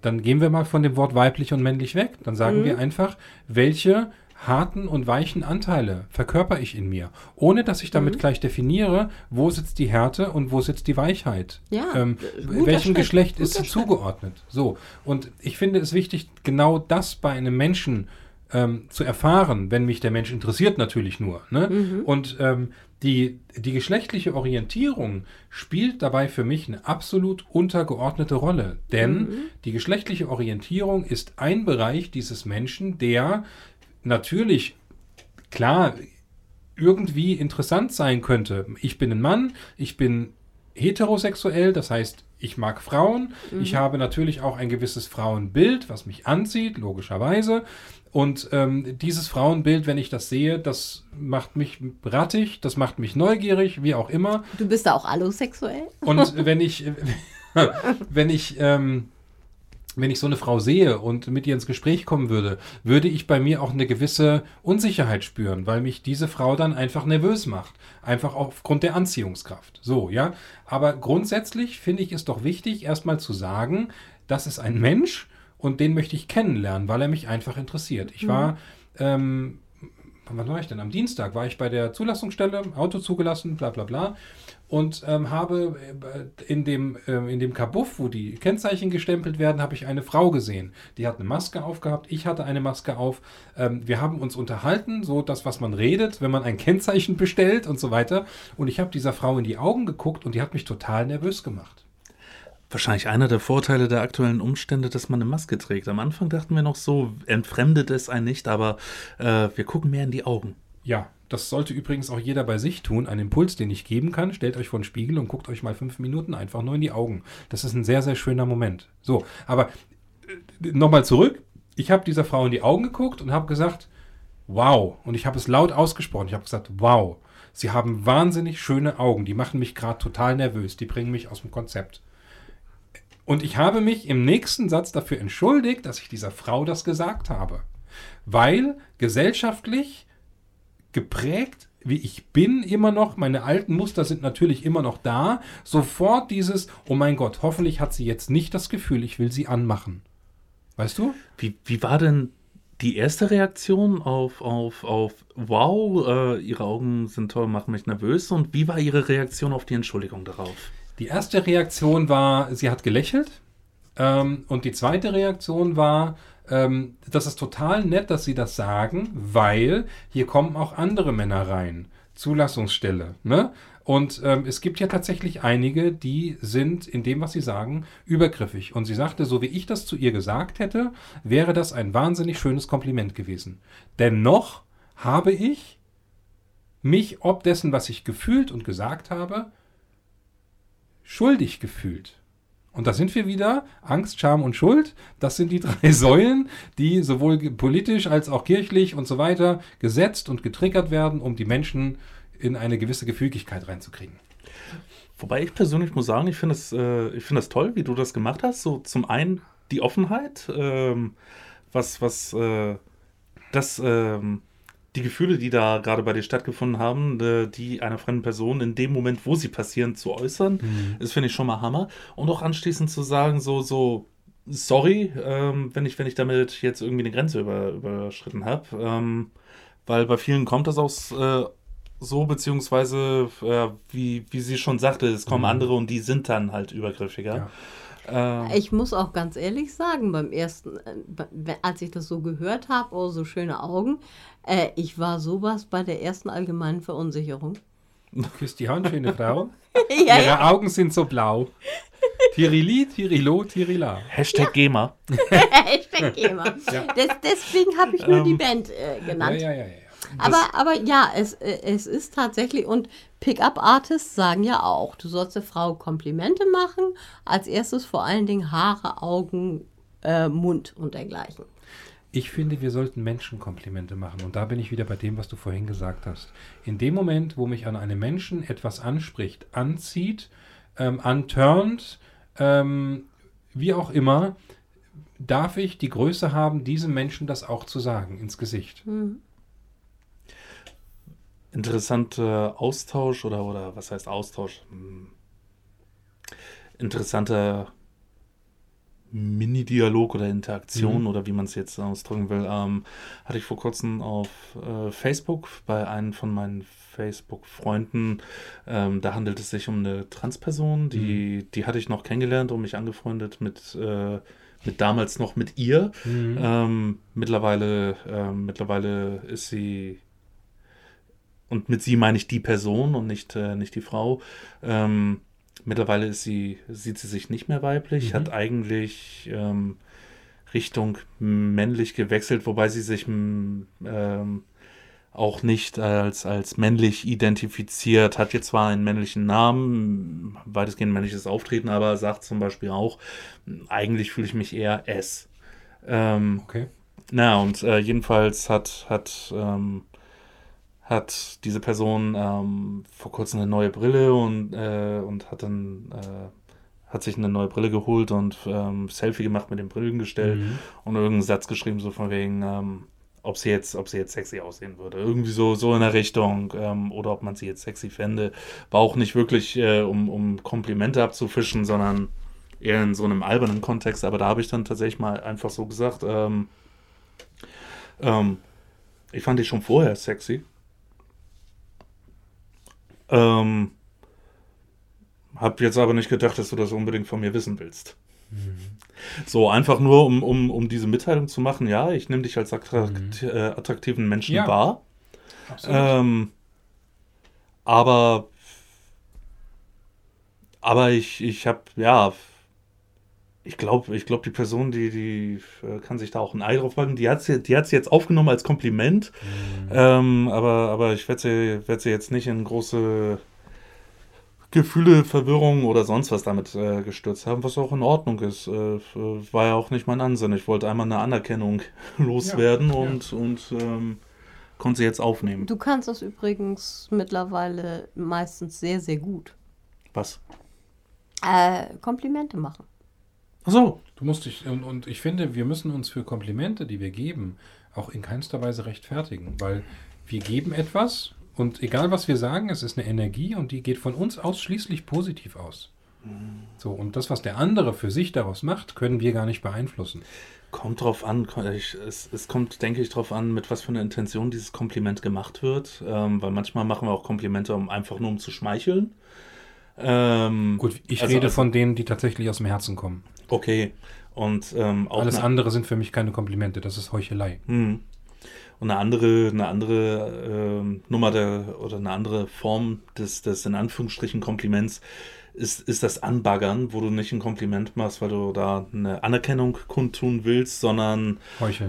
B: dann gehen wir mal von dem Wort weiblich und männlich weg, dann sagen wir einfach, welche harten und weichen Anteile verkörper ich in mir, ohne dass ich damit gleich definiere, wo sitzt die Härte und wo sitzt die Weichheit.
C: Ja,
B: ähm, welchem
C: Schritt,
B: Geschlecht ist sie zugeordnet? So. Und ich finde es wichtig, genau das bei einem Menschen ähm, zu erfahren, wenn mich der Mensch interessiert, natürlich nur. Ne?
C: Mhm.
B: Und ähm, die, die geschlechtliche Orientierung spielt dabei für mich eine absolut untergeordnete Rolle. Denn
C: Mhm.
B: die geschlechtliche Orientierung ist ein Bereich dieses Menschen, der natürlich, klar, irgendwie interessant sein könnte. Ich bin ein Mann, ich bin heterosexuell, das heißt, ich mag Frauen. Ich habe natürlich auch ein gewisses Frauenbild, was mich anzieht, logischerweise. Und ähm, dieses Frauenbild, wenn ich das sehe, das macht mich rattig, das macht mich neugierig, wie auch immer.
C: Du bist da auch allosexuell?
B: Und wenn ich, wenn ich, ähm, wenn ich so eine Frau sehe und mit ihr ins Gespräch kommen würde, würde ich bei mir auch eine gewisse Unsicherheit spüren, weil mich diese Frau dann einfach nervös macht. Einfach aufgrund der Anziehungskraft. So, ja. Aber grundsätzlich finde ich es doch wichtig, erstmal zu sagen, das ist ein Mensch und den möchte ich kennenlernen, weil er mich einfach interessiert. Ich war, ähm, wann war ich denn? Am Dienstag war ich bei der Zulassungsstelle, Auto zugelassen, bla bla bla. Und ähm, habe äh, in dem, ähm, in dem Kabuff, wo die Kennzeichen gestempelt werden, habe ich eine Frau gesehen. Die hat eine Maske aufgehabt, ich hatte eine Maske auf. Ähm, wir haben uns unterhalten, so das, was man redet, wenn man ein Kennzeichen bestellt und so weiter. Und ich habe dieser Frau in die Augen geguckt und die hat mich total nervös gemacht.
A: Wahrscheinlich einer der Vorteile der aktuellen Umstände, dass man eine Maske trägt. Am Anfang dachten wir noch so, entfremdet es einen nicht, aber äh, wir gucken mehr in die Augen.
B: Ja, das sollte übrigens auch jeder bei sich tun. Ein Impuls, den ich geben kann. Stellt euch vor den Spiegel und guckt euch mal fünf Minuten einfach nur in die Augen. Das ist ein sehr, sehr schöner Moment. So, aber äh, nochmal zurück. Ich habe dieser Frau in die Augen geguckt und habe gesagt, wow. Und ich habe es laut ausgesprochen. Ich habe gesagt, wow. Sie haben wahnsinnig schöne Augen. Die machen mich gerade total nervös. Die bringen mich aus dem Konzept. Und ich habe mich im nächsten Satz dafür entschuldigt, dass ich dieser Frau das gesagt habe. Weil gesellschaftlich geprägt, wie ich bin, immer noch. Meine alten Muster sind natürlich immer noch da. Sofort dieses, oh mein Gott, hoffentlich hat sie jetzt nicht das Gefühl, ich will sie anmachen. Weißt du?
A: Wie, wie war denn die erste Reaktion auf, auf, auf wow, äh, ihre Augen sind toll, machen mich nervös? Und wie war ihre Reaktion auf die Entschuldigung darauf?
B: Die erste Reaktion war, sie hat gelächelt. Ähm, und die zweite Reaktion war, ähm, das ist total nett, dass Sie das sagen, weil hier kommen auch andere Männer rein. Zulassungsstelle. Ne? Und ähm, es gibt ja tatsächlich einige, die sind in dem, was sie sagen, übergriffig. Und sie sagte, so wie ich das zu ihr gesagt hätte, wäre das ein wahnsinnig schönes Kompliment gewesen. Dennoch habe ich mich ob dessen, was ich gefühlt und gesagt habe, schuldig gefühlt. Und da sind wir wieder. Angst, Scham und Schuld. Das sind die drei Säulen, die sowohl politisch als auch kirchlich und so weiter gesetzt und getriggert werden, um die Menschen in eine gewisse Gefügigkeit reinzukriegen.
A: Wobei ich persönlich muss sagen, ich finde es äh, find das toll, wie du das gemacht hast. So zum einen die Offenheit, ähm, was, was äh, das, ähm, die Gefühle, die da gerade bei dir stattgefunden haben, äh, die einer fremden Person in dem Moment, wo sie passieren, zu äußern, mhm. ist, finde ich, schon mal Hammer. Und auch anschließend zu sagen, so, so, sorry, ähm, wenn, ich, wenn ich damit jetzt irgendwie eine Grenze über, überschritten habe. Ähm, weil bei vielen kommt das aus äh, so, beziehungsweise, äh, wie, wie sie schon sagte, es kommen mhm. andere und die sind dann halt übergriffiger. Ja.
C: Ähm. Ich muss auch ganz ehrlich sagen, beim ersten, äh, als ich das so gehört habe, oh, so schöne Augen, äh, ich war sowas bei der ersten allgemeinen Verunsicherung.
B: Küsst die Hand, schöne Frau. ja, Ihre ja. Augen sind so blau. Tirili, Tirilo, Tirila.
A: Hashtag ja. GEMA.
C: Hashtag GEMA. Ja. Des, deswegen habe ich nur ähm, die Band äh, genannt. Ja, ja, ja. ja. Aber, aber ja, es, äh, es ist tatsächlich, und Pickup-Artists sagen ja auch, du sollst der Frau Komplimente machen. Als erstes vor allen Dingen Haare, Augen, äh, Mund und dergleichen.
B: Ich finde, wir sollten Menschen Komplimente machen. Und da bin ich wieder bei dem, was du vorhin gesagt hast. In dem Moment, wo mich an einem Menschen etwas anspricht, anzieht, ähm, anturnt, ähm, wie auch immer, darf ich die Größe haben, diesem Menschen das auch zu sagen, ins Gesicht. Mhm
A: interessanter Austausch oder, oder was heißt Austausch? Hm. Interessanter Mini-Dialog oder Interaktion mhm. oder wie man es jetzt ausdrücken will, ähm, hatte ich vor kurzem auf äh, Facebook bei einem von meinen Facebook-Freunden. Ähm, da handelt es sich um eine Transperson, die, mhm. die hatte ich noch kennengelernt und mich angefreundet mit, äh, mit damals noch mit ihr. Mhm. Ähm, mittlerweile, äh, mittlerweile ist sie und mit sie meine ich die Person und nicht, äh, nicht die Frau. Ähm, mittlerweile ist sie, sieht sie sich nicht mehr weiblich, mhm. hat eigentlich ähm, Richtung männlich gewechselt, wobei sie sich ähm, auch nicht als, als männlich identifiziert, hat jetzt zwar einen männlichen Namen, weitestgehend männliches Auftreten, aber sagt zum Beispiel auch, eigentlich fühle ich mich eher S. Ähm, okay. Na, und äh, jedenfalls hat, hat ähm, hat diese Person ähm, vor kurzem eine neue Brille und, äh, und hat dann äh, hat sich eine neue Brille geholt und ähm, Selfie gemacht mit dem Brillengestell mhm. und irgendeinen Satz geschrieben, so von wegen, ähm, ob sie jetzt, ob sie jetzt sexy aussehen würde. Irgendwie so, so in der Richtung. Ähm, oder ob man sie jetzt sexy fände. War auch nicht wirklich, äh, um, um Komplimente abzufischen, sondern eher in so einem albernen Kontext. Aber da habe ich dann tatsächlich mal einfach so gesagt, ähm, ähm, ich fand dich schon vorher sexy. Ähm, hab jetzt aber nicht gedacht, dass du das unbedingt von mir wissen willst. Mhm. So, einfach nur, um, um, um diese Mitteilung zu machen, ja, ich nehme dich als attrakt, mhm. äh, attraktiven Menschen ja. wahr. Ähm, aber aber ich, ich habe, ja, ich glaube, ich glaube, die Person, die, die äh, kann sich da auch ein Ei drauf packen. Die hat sie, die hat sie jetzt aufgenommen als Kompliment. Mhm. Ähm, aber, aber ich werde sie, werd sie jetzt nicht in große Gefühle, Verwirrung oder sonst was damit äh, gestürzt haben, was auch in Ordnung ist. Äh, war ja auch nicht mein Ansinn. Ich wollte einmal eine Anerkennung loswerden ja, und, ja. und ähm, konnte sie jetzt aufnehmen.
C: Du kannst das übrigens mittlerweile meistens sehr, sehr gut.
A: Was?
C: Äh, Komplimente machen.
B: Ach so. Du musst dich, und, und ich finde, wir müssen uns für Komplimente, die wir geben, auch in keinster Weise rechtfertigen, weil wir geben etwas und egal was wir sagen, es ist eine Energie und die geht von uns ausschließlich positiv aus. So, und das, was der andere für sich daraus macht, können wir gar nicht beeinflussen.
A: Kommt drauf an, ich, es, es, kommt, denke ich, drauf an, mit was für einer Intention dieses Kompliment gemacht wird. Ähm, weil manchmal machen wir auch Komplimente, um einfach nur um zu schmeicheln. Ähm,
B: Gut, ich
A: also-
B: rede
A: also-
B: von denen, die tatsächlich aus dem Herzen kommen.
A: Okay. Und ähm, auch
B: Alles andere sind für mich keine Komplimente, das ist Heuchelei.
A: Hm. Und eine andere, eine andere ähm, Nummer der, oder eine andere Form des, des in Anführungsstrichen Kompliments ist, ist das Anbaggern, wo du nicht ein Kompliment machst, weil du da eine Anerkennung kundtun willst, sondern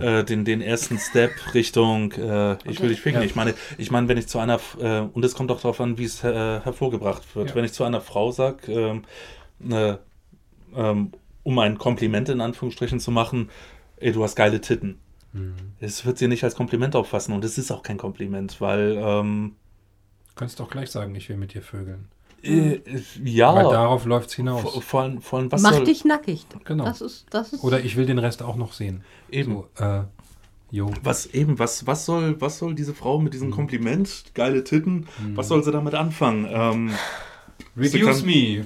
A: äh, den, den ersten Step Richtung äh, ich will dich ficken.
B: Ja.
A: Ich meine, ich meine, wenn ich zu einer äh, und es kommt auch darauf an, wie es äh, hervorgebracht wird.
B: Ja.
A: Wenn ich zu einer Frau sage, ähm, ne, ähm, um ein Kompliment in Anführungsstrichen zu machen, ey, du hast geile Titten.
B: Hm.
A: Es wird sie nicht als Kompliment auffassen und es ist auch kein Kompliment, weil ähm,
B: Du kannst doch gleich sagen, ich will mit dir vögeln.
A: äh, ja,
B: Weil darauf läuft es hinaus.
A: vor, allem, vor allem was
C: Mach
A: soll
C: dich nackig.
B: Genau.
C: Das ist, das ist.
B: Oder ich will den Rest auch noch sehen.
A: eben
B: So, äh, jo.
A: was eben was was soll was soll diese Frau mit diesem Kompliment geile Titten was soll sie damit anfangen ähm,
B: Reduce
A: kann-
B: me.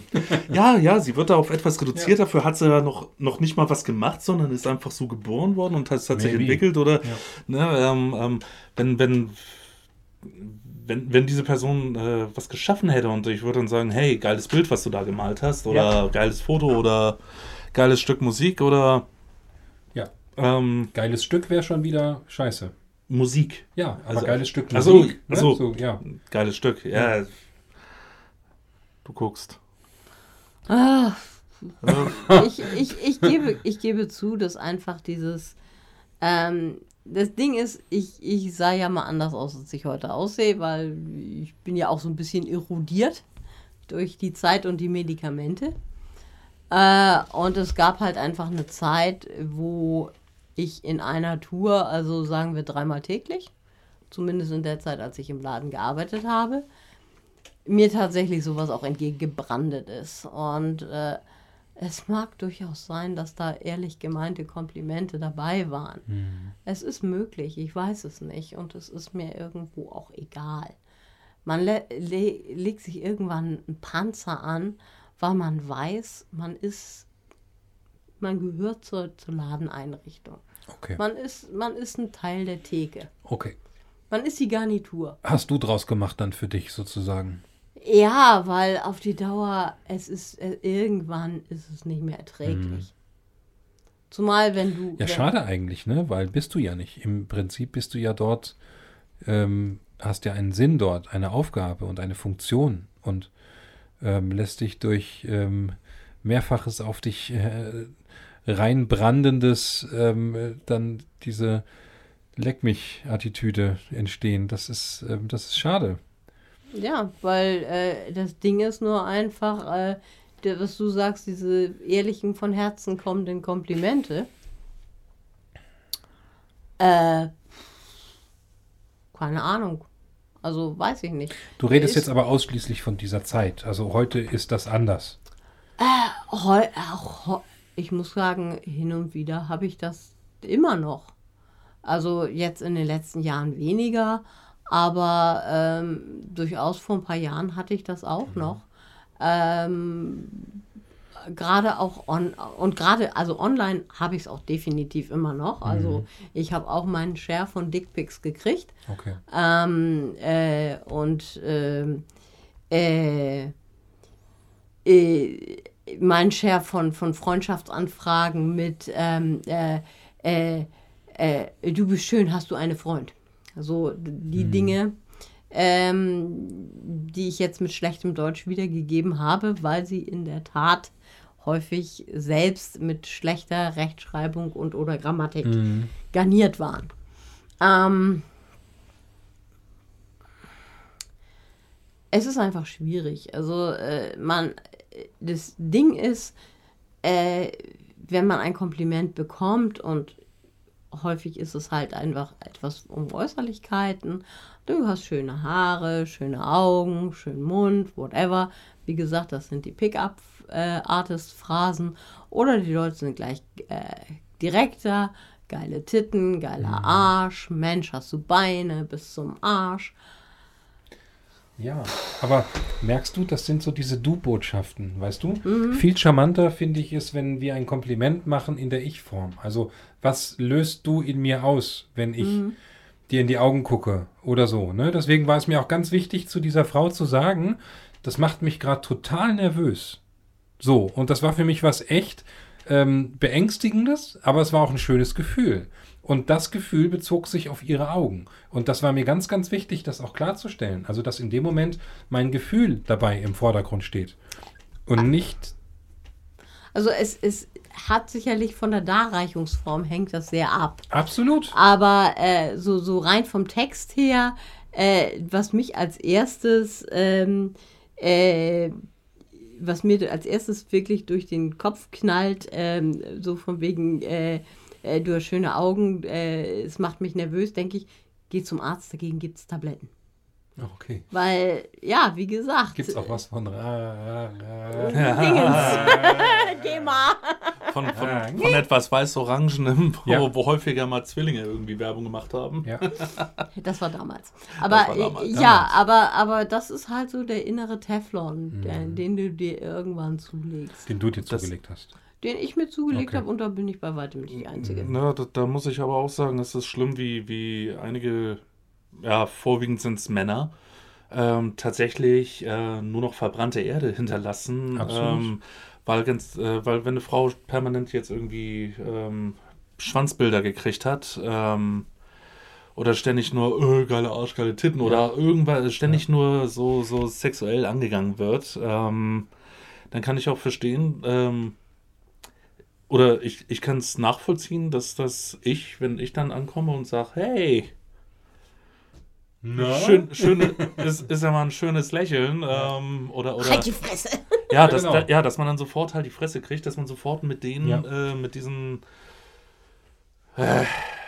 A: ja ja sie wird da auf etwas reduziert dafür hat sie ja noch noch nicht mal was gemacht sondern ist einfach so geboren worden und hat, hat sich entwickelt oder
B: Ja.
A: ne, ähm, ähm, wenn wenn wenn, wenn diese Person äh, was geschaffen hätte und ich würde dann sagen, hey, geiles Bild, was du da gemalt hast, oder
B: Ja.
A: geiles Foto oder geiles Stück Musik oder
B: Ja.
A: ähm,
B: Geiles Stück wäre schon wieder scheiße.
A: Musik.
B: Ja, aber
A: Also-
B: geiles Stück
A: Ach so,
B: Musik.
A: ach so.
B: Ne? so ja.
A: Geiles Stück, ja. Du guckst.
C: Ah, ich, ich, ich, gebe, ich gebe zu, dass einfach dieses. Ähm, das Ding ist, ich, ich sah ja mal anders aus, als ich heute aussehe, weil ich bin ja auch so ein bisschen erodiert durch die Zeit und die Medikamente. Äh, und es gab halt einfach eine Zeit, wo ich in einer Tour, also sagen wir dreimal täglich, zumindest in der Zeit, als ich im Laden gearbeitet habe, mir tatsächlich sowas auch entgegengebrandet ist. Und äh, es mag durchaus sein, dass da ehrlich gemeinte Komplimente dabei waren. Es ist möglich, ich weiß es nicht und es ist mir irgendwo auch egal. Man le le legt sich irgendwann einen Panzer an, weil man weiß, man ist, man gehört zur, zur Ladeneinrichtung.
B: Okay.
C: Man ist, man ist ein Teil der Theke.
B: Okay.
C: Man ist die Garnitur.
B: Hast du draus gemacht dann für dich sozusagen?
C: Ja, weil auf die Dauer, es ist, äh, irgendwann ist es nicht mehr erträglich. Zumal wenn du.
B: Mhm. Ja,
C: wenn,
B: schade eigentlich, ne? Weil bist du ja nicht. Im Prinzip bist du ja dort, ähm, hast ja einen Sinn dort, eine Aufgabe und eine Funktion und ähm, lässt dich durch ähm, mehrfaches auf dich äh, reinbrandendes ähm, äh, dann diese Leck mich-Attitüde entstehen. Das ist, ähm, das ist schade.
C: Ja, weil äh, das Ding ist nur einfach, äh, der, was du sagst, diese ehrlichen, von Herzen kommenden Komplimente. Äh, keine Ahnung. Also weiß ich nicht.
B: Du redest
C: Ist-
B: jetzt aber ausschließlich von dieser Zeit. Also heute ist das anders.
C: Heu, auch, ich muss sagen, hin und wieder habe ich das immer noch. Also jetzt in den letzten Jahren weniger, aber ähm, durchaus vor ein paar Jahren hatte ich das auch noch. Ähm, gerade auch on und gerade also online habe ich es auch definitiv immer noch. Also ich habe auch meinen Share von Dickpics gekriegt.
B: Okay.
C: Ähm, äh, und ähm, äh, äh, mein Share von, von Freundschaftsanfragen mit ähm, äh, äh, äh, du bist schön, hast du eine Freund. So die Dinge, ähm, die ich jetzt mit schlechtem Deutsch wiedergegeben habe, weil sie in der Tat häufig selbst mit schlechter Rechtschreibung und oder Grammatik garniert waren. Ähm, es ist einfach schwierig. Also äh, man, das Ding ist, äh, wenn man ein Kompliment bekommt und häufig ist es halt einfach etwas um Äußerlichkeiten. Du hast schöne Haare, schöne Augen, schönen Mund, whatever. Wie gesagt, das sind die Pickup-Artist-Phrasen. Oder die Leute sind gleich äh, direkter. Geile Titten, geiler Arsch, Mensch, hast du Beine bis zum Arsch.
B: Ja, aber merkst du, das sind so diese Du-Botschaften, weißt du? Viel charmanter finde ich es, wenn wir ein Kompliment machen in der Ich-Form. Also, was löst du in mir aus, wenn ich dir in die Augen gucke oder so? Ne? Deswegen war es mir auch ganz wichtig, zu dieser Frau zu sagen, das macht mich gerade total nervös. So, und das war für mich was echt ähm, beängstigendes, aber es war auch ein schönes Gefühl. Und das Gefühl bezog sich auf ihre Augen. Und das war mir ganz, ganz wichtig, das auch klarzustellen. Also, dass in dem Moment mein Gefühl dabei im Vordergrund steht. Und nicht.
C: Also es, es hat sicherlich von der Darreichungsform hängt das sehr ab.
B: Absolut.
C: Aber äh, so, so rein vom Text her, äh, was mich als erstes, ähm, äh, was mir als erstes wirklich durch den Kopf knallt, ähm, so von wegen, äh, äh, du hast schöne Augen, äh, es macht mich nervös, denke ich, geh zum Arzt, dagegen gibt es Tabletten.
B: Okay.
C: Weil, ja, wie gesagt.
B: Gibt es auch was von. Ra.
C: Geh mal.
A: Von, von, von etwas weiß-orangenem, wo,
B: Ja.
A: wo häufiger mal Zwillinge irgendwie Werbung gemacht haben.
B: Ja.
C: Das war damals. Aber
A: war damals.
C: äh,
B: Damals.
C: ja, aber, aber das ist halt so der innere Teflon,
B: Mhm.
C: der, den du dir irgendwann zulegst.
B: Den du dir
A: Das-
B: zugelegt hast.
C: Den ich mir zugelegt
B: Okay.
C: habe und da bin ich bei weitem nicht die Einzige.
A: Na, da, da muss ich aber auch sagen, es ist schlimm, wie, wie einige, ja, vorwiegend sind es Männer, ähm, tatsächlich äh, nur noch verbrannte Erde hinterlassen.
B: Absolut.
A: Ähm, weil, ganz, äh, weil wenn eine Frau permanent jetzt irgendwie ähm, Schwanzbilder gekriegt hat, ähm, oder ständig nur, äh, geile Arsch, geile Titten, oder irgendwas, ständig nur so, so sexuell angegangen wird, ähm, dann kann ich auch verstehen, ähm, oder ich, ich kann es nachvollziehen, dass das ich, wenn ich dann ankomme und sage, hey, schön, schöne, ist, ist ja mal ein schönes Lächeln, ähm, oder, oder
C: Halt die Fresse!
A: ja, dass,
B: Genau.
A: da, ja, dass man dann sofort halt die Fresse kriegt, dass man sofort mit denen,
B: Ja.
A: äh, mit diesen äh,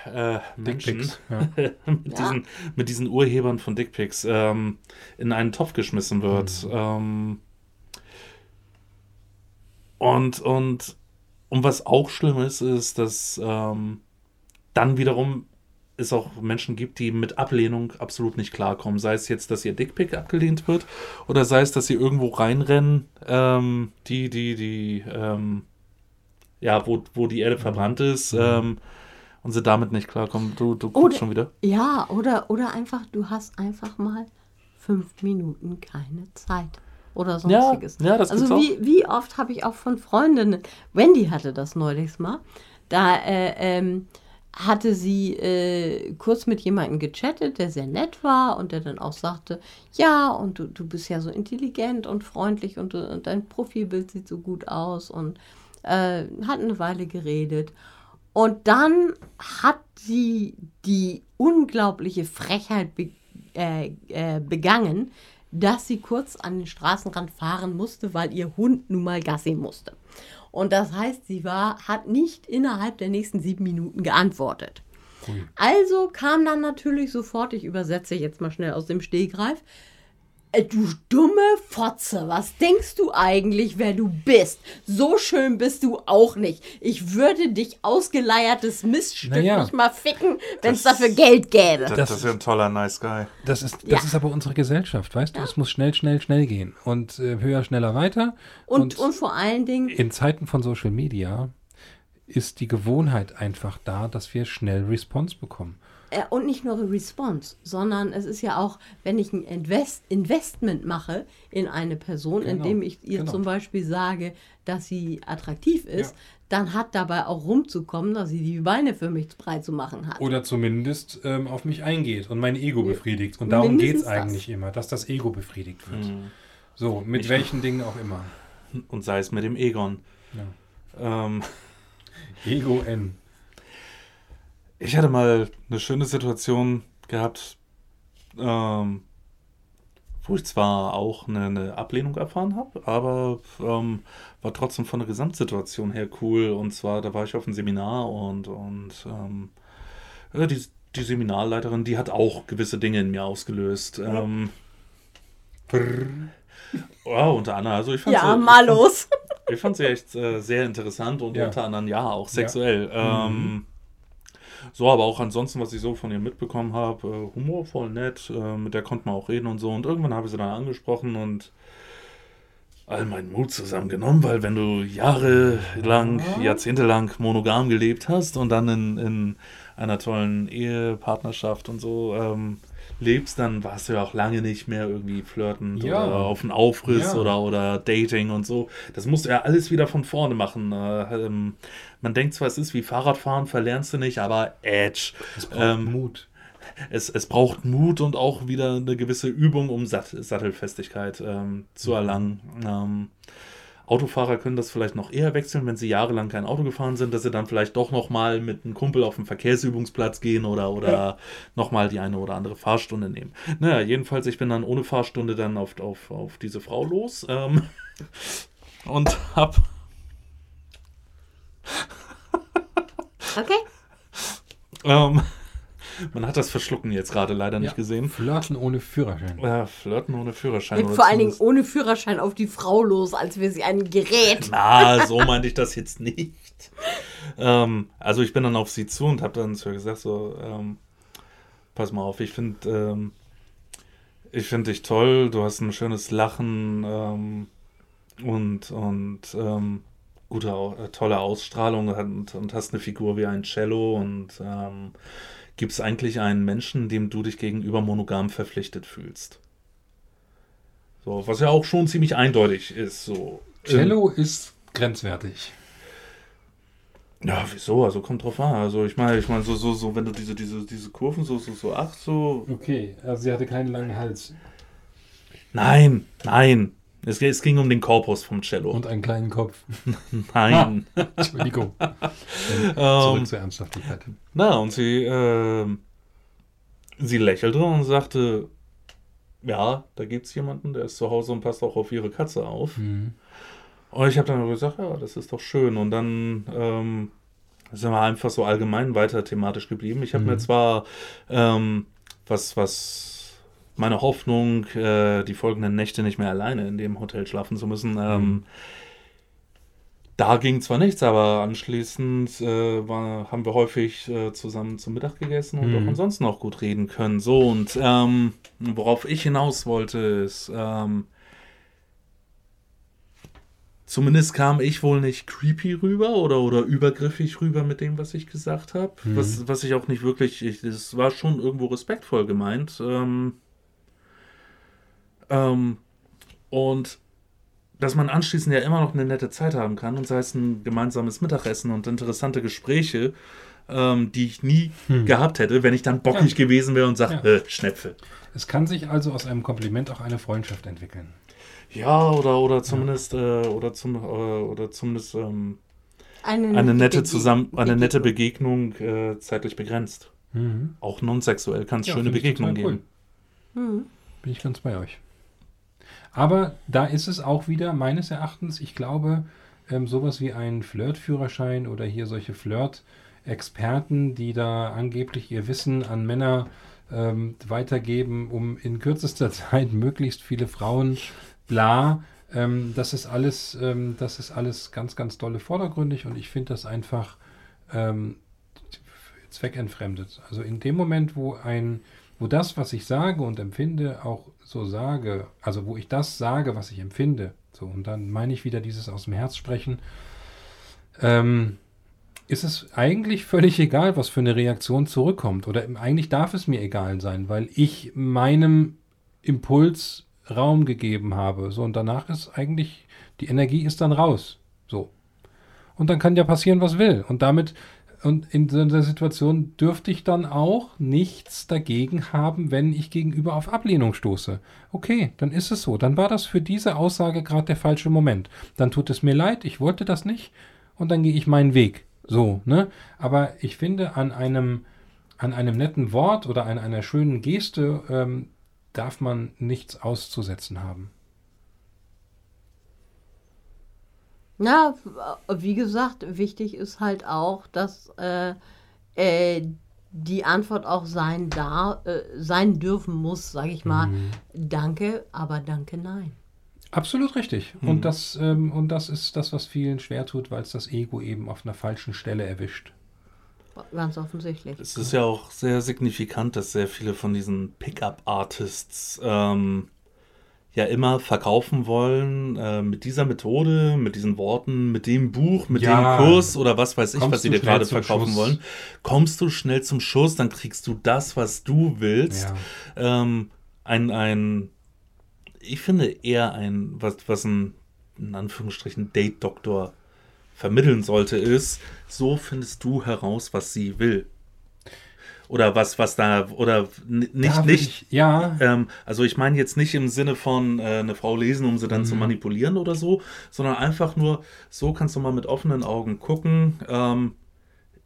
A: äh, Menschen,
B: Dickpics. Ja.
A: mit,
C: Ja.
A: diesen, mit diesen Urhebern von Dickpics ähm, in einen Topf geschmissen wird. Ähm, und, und, und was auch schlimm ist, ist, dass ähm, dann wiederum es auch Menschen gibt, die mit Ablehnung absolut nicht klarkommen. Sei es jetzt, dass ihr Dickpick abgelehnt wird oder sei es, dass sie irgendwo reinrennen, ähm, die, die, die, ähm, ja, wo, wo die Erde verbrannt ist ähm, und sie damit nicht klarkommen. Du, du guckst
C: Oder-
A: schon wieder.
C: Ja, oder, oder einfach, du hast einfach mal fünf Minuten keine Zeit. Oder sonstiges.
A: ja, das
C: Also wie, wie oft habe ich auch von Freundinnen, Wendy hatte das neulich mal, da äh, ähm, hatte sie äh, kurz mit jemandem gechattet, der sehr nett war und der dann auch sagte, ja, und du, du bist ja so intelligent und freundlich und, und dein Profilbild sieht so gut aus und äh, hat eine Weile geredet. Und dann hat sie die unglaubliche Frechheit be äh, äh, begangen, dass sie kurz an den Straßenrand fahren musste, weil ihr Hund nun mal Gassi musste. Und das heißt, sie war, hat nicht innerhalb der nächsten sieben Minuten geantwortet.
B: Ui.
C: Also kam dann natürlich sofort, ich übersetze jetzt mal schnell aus dem Stegreif, äh, Du dumme Fotze, was denkst du eigentlich, wer du bist? So schön bist du auch nicht. Ich würde dich ausgeleiertes Miststück
B: Naja.
C: nicht mal ficken, wenn es dafür Geld gäbe.
A: Das,
B: Das-
A: das ist ja ein toller Nice Guy.
B: Das ist, das
C: Ja.
B: ist aber unsere Gesellschaft, weißt du? Es muss schnell, schnell, schnell gehen. Und äh, höher, schneller, weiter.
C: Und, und vor allen Dingen,
B: in Zeiten von Social Media ist die Gewohnheit einfach da, dass wir schnell Response bekommen.
C: Äh, und nicht nur Response, sondern es ist ja auch, wenn ich ein Invest Investment mache in eine Person,
B: Genau,
C: indem ich ihr
B: genau.
C: zum Beispiel sage, dass sie attraktiv ist,
B: Ja.
C: dann hat dabei auch rumzukommen, dass sie die Beine für mich breit zu machen hat.
B: Oder zumindest ähm, auf mich eingeht und mein Ego befriedigt. Und darum geht es
C: das.
B: eigentlich immer, dass das Ego befriedigt wird.
A: Mhm.
B: So, mit
A: Ich-
B: welchen Dingen auch immer.
A: Und sei es mit dem Egon.
B: Ja.
A: Ähm,
B: Ego N.
A: ich hatte mal eine schöne Situation gehabt, ähm, wo ich zwar auch eine, eine Ablehnung erfahren habe, aber ähm, war trotzdem von der Gesamtsituation her cool. Und zwar, da war ich auf einem Seminar und, und ähm, ja, die, die Seminarleiterin, die hat auch gewisse Dinge in mir ausgelöst. Ähm, ja, unter anderem, also ich fand
C: ja,
A: sie,
C: mal los.
A: ich fand sie echt äh, sehr interessant und
B: Ja.
A: unter anderem ja auch sexuell. Ähm, so, aber auch ansonsten, was ich so von ihr mitbekommen habe, äh, humorvoll, nett, äh, mit der konnte man auch reden und so. Und irgendwann habe ich sie dann angesprochen und all meinen Mut zusammengenommen, weil wenn du jahrelang, jahrzehntelang monogam gelebt hast und dann in, in einer tollen Ehepartnerschaft und so, ähm, lebst, dann warst du ja auch lange nicht mehr irgendwie flirtend
B: Ja.
A: oder auf einen Aufriss
B: Ja.
A: oder, oder Dating und so. Das musst du ja alles wieder von vorne machen. Äh, ähm, man denkt zwar, es ist wie Fahrradfahren, verlernst du nicht, aber Edge.
B: Es braucht
A: Ähm,
B: Mut.
A: es, es braucht Mut und auch wieder eine gewisse Übung, um Sat Sattelfestigkeit ähm, zu erlangen. Autofahrer können das vielleicht noch eher wechseln, wenn sie jahrelang kein Auto gefahren sind, dass sie dann vielleicht doch noch mal mit einem Kumpel auf den Verkehrsübungsplatz gehen oder, oder noch mal die eine oder andere Fahrstunde nehmen. Naja, jedenfalls, ich bin dann ohne Fahrstunde dann auf, auf, auf diese Frau los ähm, und hab
C: Okay?
A: ähm, man hat das Verschlucken jetzt gerade leider nicht
B: Ja.
A: gesehen.
B: Flirten ohne Führerschein.
A: Ja, flirten ohne Führerschein.
C: Mit
A: oder
C: vor allen Dingen ohne Führerschein auf die Frau los, als wäre sie ein Gerät.
A: Na, so meinte ich das jetzt nicht. Ähm, also ich bin dann auf sie zu und habe dann zu ihr gesagt, so, ähm, pass mal auf, ich finde ähm, ich finde dich toll, du hast ein schönes Lachen ähm, und, und ähm, gute, äh, tolle Ausstrahlung und, und hast eine Figur wie ein Cello und ähm, gibt es eigentlich einen Menschen, dem du dich gegenüber monogam verpflichtet fühlst? So, was ja auch schon ziemlich eindeutig ist. So.
B: Cello ist grenzwertig.
A: Ja, wieso? Also kommt drauf an. Also ich meine, ich meine, so, so, so, wenn du diese, diese, diese Kurven so, so, so acht, so.
B: Okay, also sie hatte keinen langen Hals
A: Nein, nein. Es, es ging um den Korpus vom Cello.
B: und einen kleinen Kopf.
A: nein.
B: Entschuldigung.
A: Ähm,
B: Zurück zur Ernsthaftigkeit.
A: na, und sie, ähm, sie lächelte und sagte, ja, da gibt's jemanden, der ist zu Hause und passt auch auf ihre Katze auf.
B: Mhm.
A: Und ich habe dann gesagt, ja, das ist doch schön. Und dann ähm, sind wir einfach so allgemein weiter thematisch geblieben. Ich habe
B: Mhm.
A: mir zwar ähm, was, was meine Hoffnung, äh, die folgenden Nächte nicht mehr alleine in dem Hotel schlafen zu müssen, ähm,
B: Mhm.
A: da ging zwar nichts, aber anschließend äh, war, haben wir häufig äh, zusammen zum Mittag gegessen und
B: Mhm.
A: auch ansonsten auch gut reden können. So, und ähm, worauf ich hinaus wollte, ist, ähm, Zumindest kam ich wohl nicht creepy rüber oder, oder übergriffig rüber mit dem, was ich gesagt habe.
B: Mhm.
A: Was, was ich auch nicht wirklich. Ich, das war schon irgendwo respektvoll gemeint. Ähm, ähm, und dass man anschließend ja immer noch eine nette Zeit haben kann und sei es ein gemeinsames Mittagessen und interessante Gespräche, ähm, die ich nie
B: Hm.
A: gehabt hätte, wenn ich dann bockig
B: Ja.
A: gewesen wäre und sage,
B: Ja.
A: äh, Schnäpfe.
B: Es kann sich also aus einem Kompliment auch eine Freundschaft entwickeln.
A: Ja, oder, oder zumindest, äh, oder, zum, äh, oder zumindest ähm,
C: Eine,
A: eine nette
C: Bege-
A: zusammen, eine nette
C: Begegnung.
A: Äh, zeitlich begrenzt.
B: Mhm.
A: Auch non-sexuell kann es
B: Ja,
A: schöne Begegnungen geben.
C: Hm.
B: Bin ich ganz bei euch. Aber da ist es auch wieder meines Erachtens, ich glaube, ähm, sowas wie ein Flirtführerschein oder hier solche Flirt-Experten, die da angeblich ihr Wissen an Männer ähm, weitergeben, um in kürzester Zeit möglichst viele Frauen, bla, ähm, das ist alles, ähm, das ist alles ganz, ganz dolle vordergründig und ich finde das einfach ähm, zweckentfremdet. Also in dem Moment, wo ein, wo das, was ich sage und empfinde, auch so sage, also wo ich das sage, was ich empfinde, so und dann meine ich wieder dieses aus dem Herz sprechen, ähm, ist es eigentlich völlig egal, was für eine Reaktion zurückkommt. Oder eigentlich darf es mir egal sein, weil ich meinem Impuls Raum gegeben habe. So, und danach ist eigentlich, die Energie ist dann raus. So. Und dann kann ja passieren, was will. Und damit, und in so einer Situation dürfte ich dann auch nichts dagegen haben, wenn ich gegenüber auf Ablehnung stoße. Okay, dann ist es so. Dann war das für diese Aussage gerade der falsche Moment. Dann tut es mir leid, ich wollte das nicht und dann gehe ich meinen Weg. So, ne? Aber ich finde, an einem, an einem netten Wort oder an einer schönen Geste ähm, darf man nichts auszusetzen haben.
C: Na, wie gesagt, wichtig ist halt auch, dass äh, äh, die Antwort auch sein da, äh, sein dürfen muss, sage ich mal,
B: Mhm.
C: danke, aber danke, nein.
B: Absolut richtig. Und, das, ähm, und das ist das, was vielen schwer tut, weil es das Ego eben auf einer falschen Stelle erwischt.
C: Ganz offensichtlich.
A: Es ist ja auch sehr signifikant, dass sehr viele von diesen Pickup-Artists ähm, ja immer verkaufen wollen, äh, mit dieser Methode, mit diesen Worten, mit dem Buch, mit
B: Ja.
A: dem Kurs oder was weiß ich, was sie dir gerade verkaufen
B: Schuss.
A: wollen, kommst du schnell zum Schuss, dann kriegst du das, was du willst.
B: Ja.
A: Ähm, ein, ein, ich finde eher ein, was, was ein, in Anführungsstrichen, Date-Doktor vermitteln sollte, ist, so findest du heraus, was sie will. Oder was, was da, oder nicht,
B: würd
A: nicht,
B: Ich, ja,
A: ähm, also ich meine jetzt nicht im Sinne von äh, eine Frau lesen, um sie dann zu manipulieren oder so, sondern einfach nur, so kannst du mal mit offenen Augen gucken, ähm,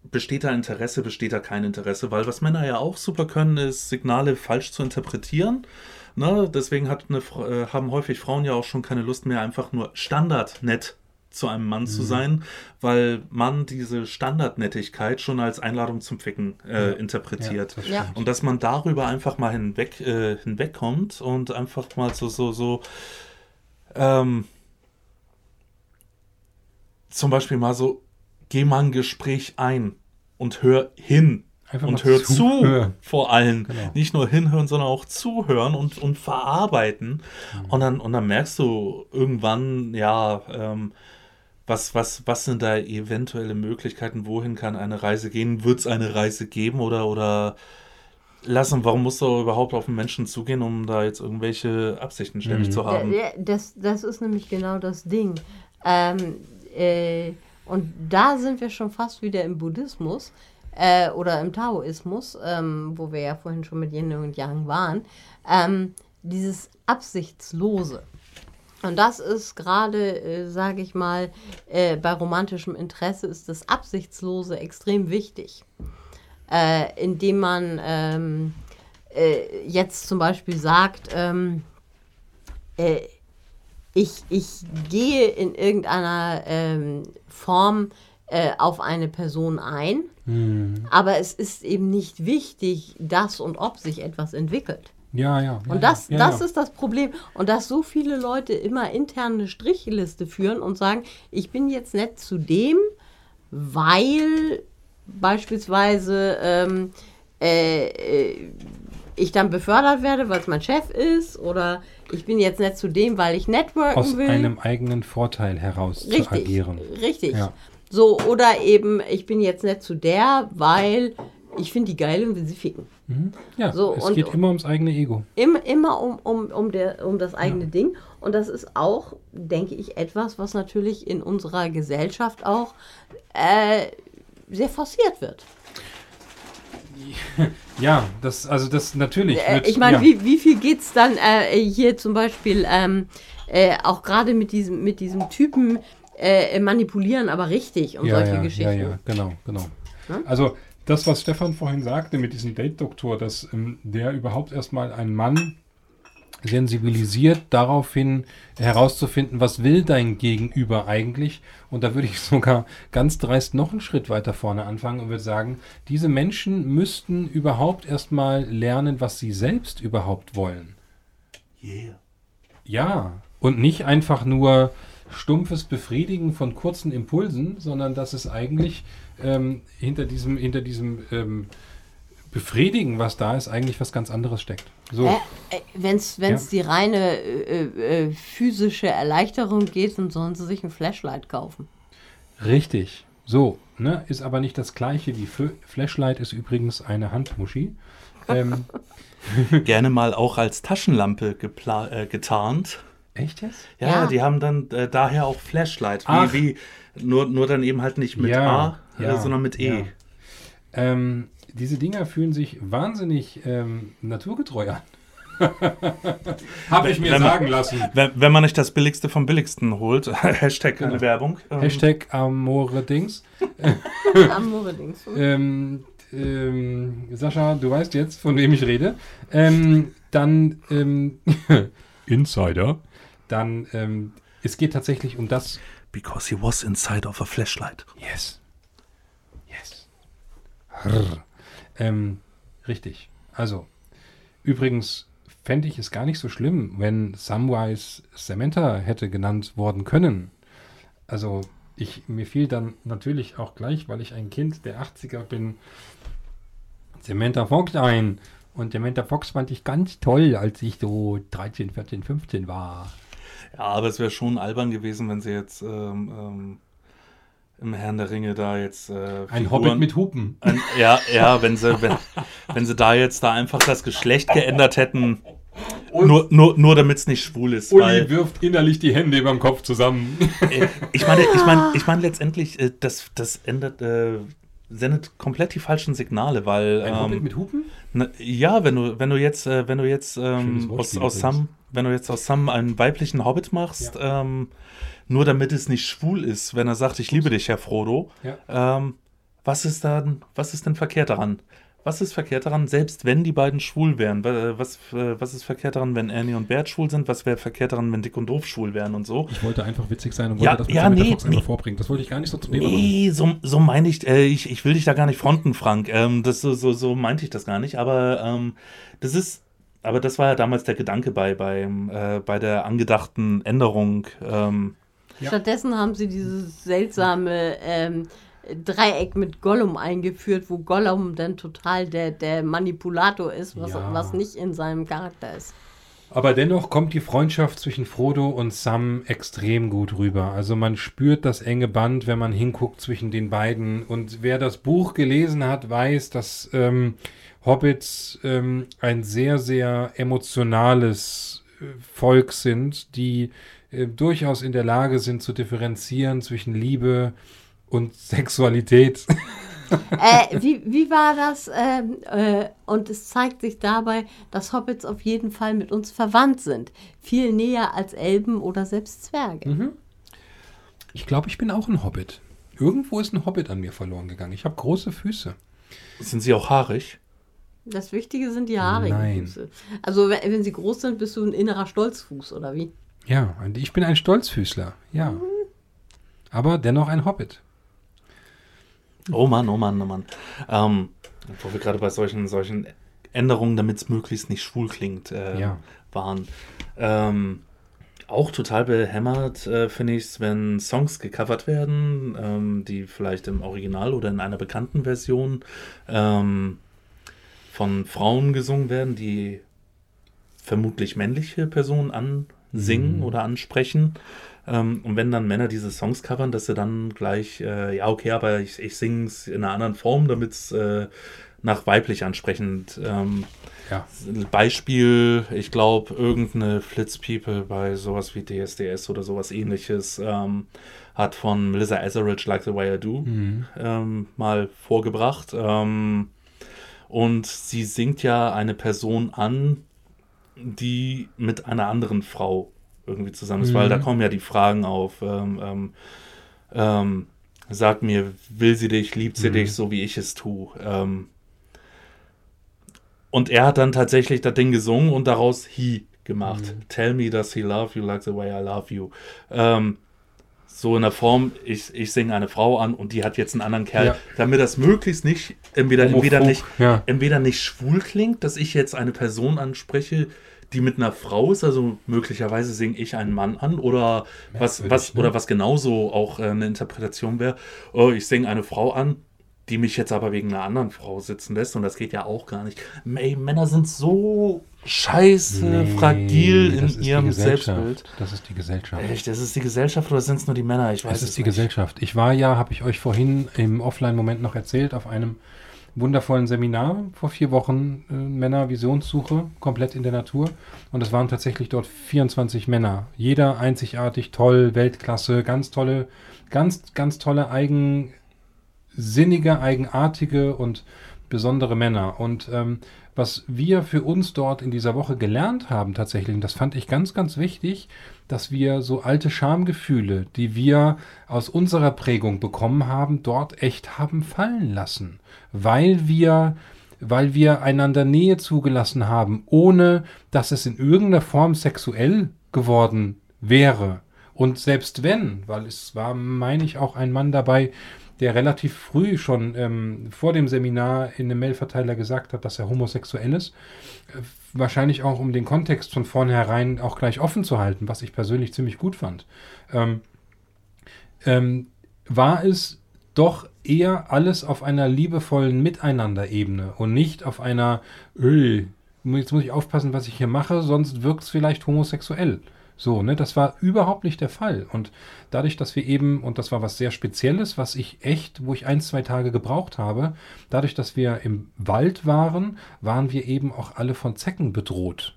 A: besteht da Interesse, besteht da kein Interesse, weil was Männer ja auch super können, ist Signale falsch zu interpretieren. Ne? Deswegen hat eine, äh, haben häufig Frauen ja auch schon keine Lust mehr, einfach nur standardnett zu einem Mann zu sein, weil man diese Standardnettigkeit schon als Einladung zum Ficken äh, interpretiert.
B: das
C: Ja.
B: stimmt.
A: Und dass man darüber einfach mal hinweg, äh, hinwegkommt und einfach mal so, so, so, ähm, zum Beispiel mal so, geh mal ein Gespräch ein und hör hin.
B: Einfach
A: und hör zu, vor allem.
B: Genau.
A: Nicht nur hinhören, sondern auch zuhören und, und verarbeiten.
B: Mhm.
A: Und, dann, und dann merkst du irgendwann, ja, ähm, was, was, was sind da eventuelle Möglichkeiten? Wohin kann eine Reise gehen? Wird es eine Reise geben oder, oder lassen? Warum musst du überhaupt auf den Menschen zugehen, um da jetzt irgendwelche Absichten ständig
B: Mhm.
A: zu haben?
C: Das, das ist nämlich genau das Ding. Ähm, äh, und da sind wir schon fast wieder im Buddhismus äh, oder im Taoismus, ähm, wo wir ja vorhin schon mit Yin und Yang waren. Ähm, dieses Absichtslose. Und das ist gerade, äh, sage ich mal, äh, bei romantischem Interesse ist das Absichtslose extrem wichtig. Äh, indem man ähm, äh, jetzt zum Beispiel sagt, ähm, äh, ich, ich gehe in irgendeiner ähm, Form äh, auf eine Person ein,
B: Hm.
C: aber es ist eben nicht wichtig, dass und ob sich etwas entwickelt.
B: Ja, ja. ja
C: Und das,
B: ja,
C: das
B: ja.
C: ist das Problem. Und dass so viele Leute immer intern eine Strichliste führen und sagen, ich bin jetzt nett zu dem, weil beispielsweise ähm, äh, äh, ich dann befördert werde, weil es mein Chef ist, oder ich bin jetzt nett zu dem, weil ich networken
B: aus
C: will.
B: einem eigenen Vorteil heraus zu
C: richtig,
B: agieren.
C: richtig.
B: Ja.
C: So, oder eben, ich bin jetzt nett zu der, weil ich finde die geil und will sie ficken.
B: Mhm. Ja,
C: So,
B: es geht immer ums eigene Ego.
C: Immer, immer um, um, um, der, um das eigene Ding. Und das ist auch, denke ich, etwas, was natürlich in unserer Gesellschaft auch äh, sehr forciert wird.
B: Ja, das, also das natürlich.
C: Äh, ich meine,
B: ja.
C: wie, wie viel geht es dann äh, hier zum Beispiel ähm, äh, auch gerade mit diesem, mit diesem Typen äh, manipulieren, aber richtig und
B: ja,
C: solche
B: ja,
C: Geschichten.
B: Ja, ja, genau, genau.
C: Ja?
B: Also das, was Stefan vorhin sagte mit diesem Date-Doktor, dass ähm, der überhaupt erstmal einen Mann sensibilisiert, daraufhin herauszufinden, was will dein Gegenüber eigentlich. Und da würde ich sogar ganz dreist noch einen Schritt weiter vorne anfangen und würde sagen, diese Menschen müssten überhaupt erstmal lernen, was sie selbst überhaupt wollen.
A: Yeah.
B: Ja, und nicht einfach nur stumpfes Befriedigen von kurzen Impulsen, sondern dass es eigentlich ähm, hinter diesem, hinter diesem ähm, Befriedigen, was da ist, eigentlich was ganz anderes steckt. So,
C: Äh, Wenn es
B: Ja.
C: die reine äh, äh, physische Erleichterung geht, dann sollen sie sich ein Flashlight kaufen.
B: richtig. So, ne, ist aber nicht das gleiche wie F Flashlight ist übrigens eine Handmuschi. Ähm,
A: Gerne mal auch als Taschenlampe äh, getarnt.
B: echt jetzt?
A: Ja,
C: Ja.
A: die haben dann äh, daher auch Flashlight. Wie, wie, nur, nur dann eben halt nicht mit
B: Ja,
A: A,
B: ja,
A: sondern mit E.
B: ja. Ähm, diese Dinger fühlen sich wahnsinnig ähm, naturgetreu an. Habe ich mir
A: Wenn man-
B: sagen lassen.
A: Wenn, wenn man nicht das Billigste vom Billigsten holt, Hashtag
B: Genau.
A: Werbung. ähm,
B: Hashtag Amore-Dings.
C: Amore-Dings.
B: Ähm, ähm, Sascha, du weißt jetzt, von wem ich rede. Ähm, dann ähm, Insider. Dann ähm, es geht tatsächlich um das.
A: Because he was inside of a flashlight.
B: Yes. Ähm, richtig. Also, übrigens fände ich es gar nicht so schlimm, wenn Samwise Samantha hätte genannt worden können. Also, ich, mir fiel dann natürlich auch gleich, weil ich ein Kind der 80er bin, Samantha Vogt ein. Und Samantha Fox fand ich ganz toll, als ich so 13, 14, 15 war.
A: Ja, aber es wäre schon albern gewesen, wenn sie jetzt ähm, ähm, im Herrn der Ringe da jetzt äh,
B: Ein
A: Figuren-
B: Hobbit mit Hupen.
A: Ein, ja, ja, wenn sie, wenn, wenn sie da jetzt da einfach das Geschlecht geändert hätten, nur, nur, nur damit es nicht schwul ist.
B: Uli
A: Weil,
B: wirft innerlich die Hände über dem Kopf zusammen.
A: äh, ich meine, ich meine, ich meine letztendlich, äh, das, das ändert, äh, sendet komplett die falschen Signale, weil
B: Ein Hobbit
A: ähm,
B: mit Hupen?
A: na, ja, wenn du, wenn du jetzt, äh, wenn du jetzt ähm, aus, aus. Sam, wenn du jetzt aus Sam einen weiblichen Hobbit machst, ähm, nur damit es nicht schwul ist, wenn er sagt, ich liebe dich, Herr Frodo,
B: Ja.
A: ähm, was ist dann, was ist denn verkehrt daran? Was ist verkehrt daran, selbst wenn die beiden schwul wären? Wa- Was, äh, was ist verkehrt daran, wenn Annie und Bert schwul sind? Was wäre verkehrt daran, wenn Dick und Doof schwul wären und so?
B: Ich wollte einfach witzig sein und
A: Ja,
B: wollte das mit
A: ja, nee,
B: Fox einmal
A: nee.
B: vorbringen. Das wollte ich gar nicht so zu machen.
A: Nee, so, so meine ich, äh, ich, ich will dich da gar nicht fronten, Frank. Ähm, das, so, so, so meinte ich das gar nicht, aber ähm, das ist, aber das war ja damals der Gedanke bei, beim, äh, bei der angedachten Änderung. Ähm,
B: Ja.
C: Stattdessen haben sie dieses seltsame ähm, Dreieck mit Gollum eingeführt, wo Gollum dann total der, der Manipulator ist, was,
B: Ja.
C: was nicht in seinem Charakter ist.
B: Aber dennoch kommt die Freundschaft zwischen Frodo und Sam extrem gut rüber. Also man spürt das enge Band, wenn man hinguckt zwischen den beiden. Und wer das Buch gelesen hat, weiß, dass ähm, Hobbits ähm, ein sehr, sehr emotionales äh, Volk sind, die äh, durchaus in der Lage sind zu differenzieren zwischen Liebe und Sexualität.
C: äh, wie, wie war das? Ähm, äh, und es zeigt sich dabei, dass Hobbits auf jeden Fall mit uns verwandt sind. Viel näher als Elben oder selbst Zwerge.
B: Ich glaube, ich bin auch ein Hobbit. Irgendwo ist ein Hobbit an mir verloren gegangen. Ich habe große Füße.
A: sind sie auch haarig?
C: Das Wichtige sind die haarigen
B: Nein.
C: Füße. Also wenn, wenn sie groß sind, bist du ein innerer Stolzfuß, oder wie?
B: Ja, und ich bin ein Stolzfüßler, ja. Aber dennoch ein Hobbit.
A: Oh Mann, oh Mann, oh Mann. Ähm, wo wir gerade bei solchen, solchen Änderungen, damit es möglichst nicht schwul klingt, äh,
B: Ja.
A: waren. Ähm, auch total behämmert äh, finde ich es, wenn Songs gecovert werden, ähm, die vielleicht im Original oder in einer bekannten Version ähm, von Frauen gesungen werden, die vermutlich männliche Personen ansingen
B: Mhm.
A: oder ansprechen. Ähm, und wenn dann Männer diese Songs covern, dass sie dann gleich, äh, ja, okay, aber ich, ich singe es in einer anderen Form, damit es äh, nach weiblich ansprechend. Ähm,
B: Ja.
A: Beispiel, ich glaube, irgendeine Flitz People bei sowas wie DSDS oder sowas ähnliches ähm, hat von Melissa Etheridge Like the Way I Do
B: Mhm.
A: ähm, mal vorgebracht. Ähm, und sie singt ja eine Person an, die mit einer anderen Frau irgendwie zusammen ist,
B: Mhm.
A: weil da kommen ja die Fragen auf. Ähm, ähm, ähm, sag mir, will sie dich, liebt sie
B: Mhm.
A: dich, so wie ich es tue. Ähm, und er hat dann tatsächlich das Ding gesungen und daraus He gemacht.
B: Mhm.
A: Tell me does he love you like the way I love you. Ähm, so in der Form, ich, ich singe eine Frau an und die hat jetzt einen anderen Kerl,
B: Ja.
A: damit das möglichst nicht, entweder, entweder, nicht,
B: ja.
A: entweder nicht schwul klingt, dass ich jetzt eine Person anspreche, die mit einer Frau ist, also möglicherweise singe ich einen Mann an oder was,
B: Merkwürdig,
A: was,
B: ne?
A: oder was genauso auch äh, eine Interpretation wäre, oh, ich singe eine Frau an, die mich jetzt aber wegen einer anderen Frau sitzen lässt und das geht ja auch gar nicht. Ey, Männer sind so scheiße
B: Nee,
A: fragil in ihrem. Selbstbild.
B: Das ist die Gesellschaft.
A: Echt, das ist die Gesellschaft oder sind es nur die Männer? Ich weiß
B: Es
A: es
B: ist die
A: nicht.
B: Gesellschaft. Ich war ja, habe ich euch vorhin im Offline-Moment noch erzählt, auf einem wundervollen Seminar vor vier Wochen äh, Männer-Visionssuche, komplett in der Natur. Und es waren tatsächlich dort 24 Männer. Jeder einzigartig, toll, Weltklasse, ganz tolle, ganz, ganz tolle, eigensinnige, eigenartige und besondere Männer. Und ähm, was wir für uns dort in dieser Woche gelernt haben tatsächlich, und das fand ich ganz, ganz wichtig, dass wir so alte Schamgefühle, die wir aus unserer Prägung bekommen haben, dort echt haben fallen lassen. Weil wir, weil wir einander Nähe zugelassen haben, ohne dass es in irgendeiner Form sexuell geworden wäre. Und selbst wenn, weil es war, meine ich, auch ein Mann dabei, der relativ früh schon ähm, vor dem Seminar in einem Mailverteiler gesagt hat, dass er homosexuell ist. Äh, wahrscheinlich auch, um den Kontext von vornherein auch gleich offen zu halten, was ich persönlich ziemlich gut fand. Ähm, ähm, war es doch eher alles auf einer liebevollen Miteinander-Ebene und nicht auf einer, "Ey, jetzt muss ich aufpassen, was ich hier mache, sonst wirkt es vielleicht homosexuell. So, ne, das war überhaupt nicht der Fall. Und dadurch, dass wir eben, und das war was sehr Spezielles, was ich echt, wo ich ein, zwei Tage gebraucht habe, dadurch, dass wir im Wald waren, waren wir eben auch alle von Zecken bedroht.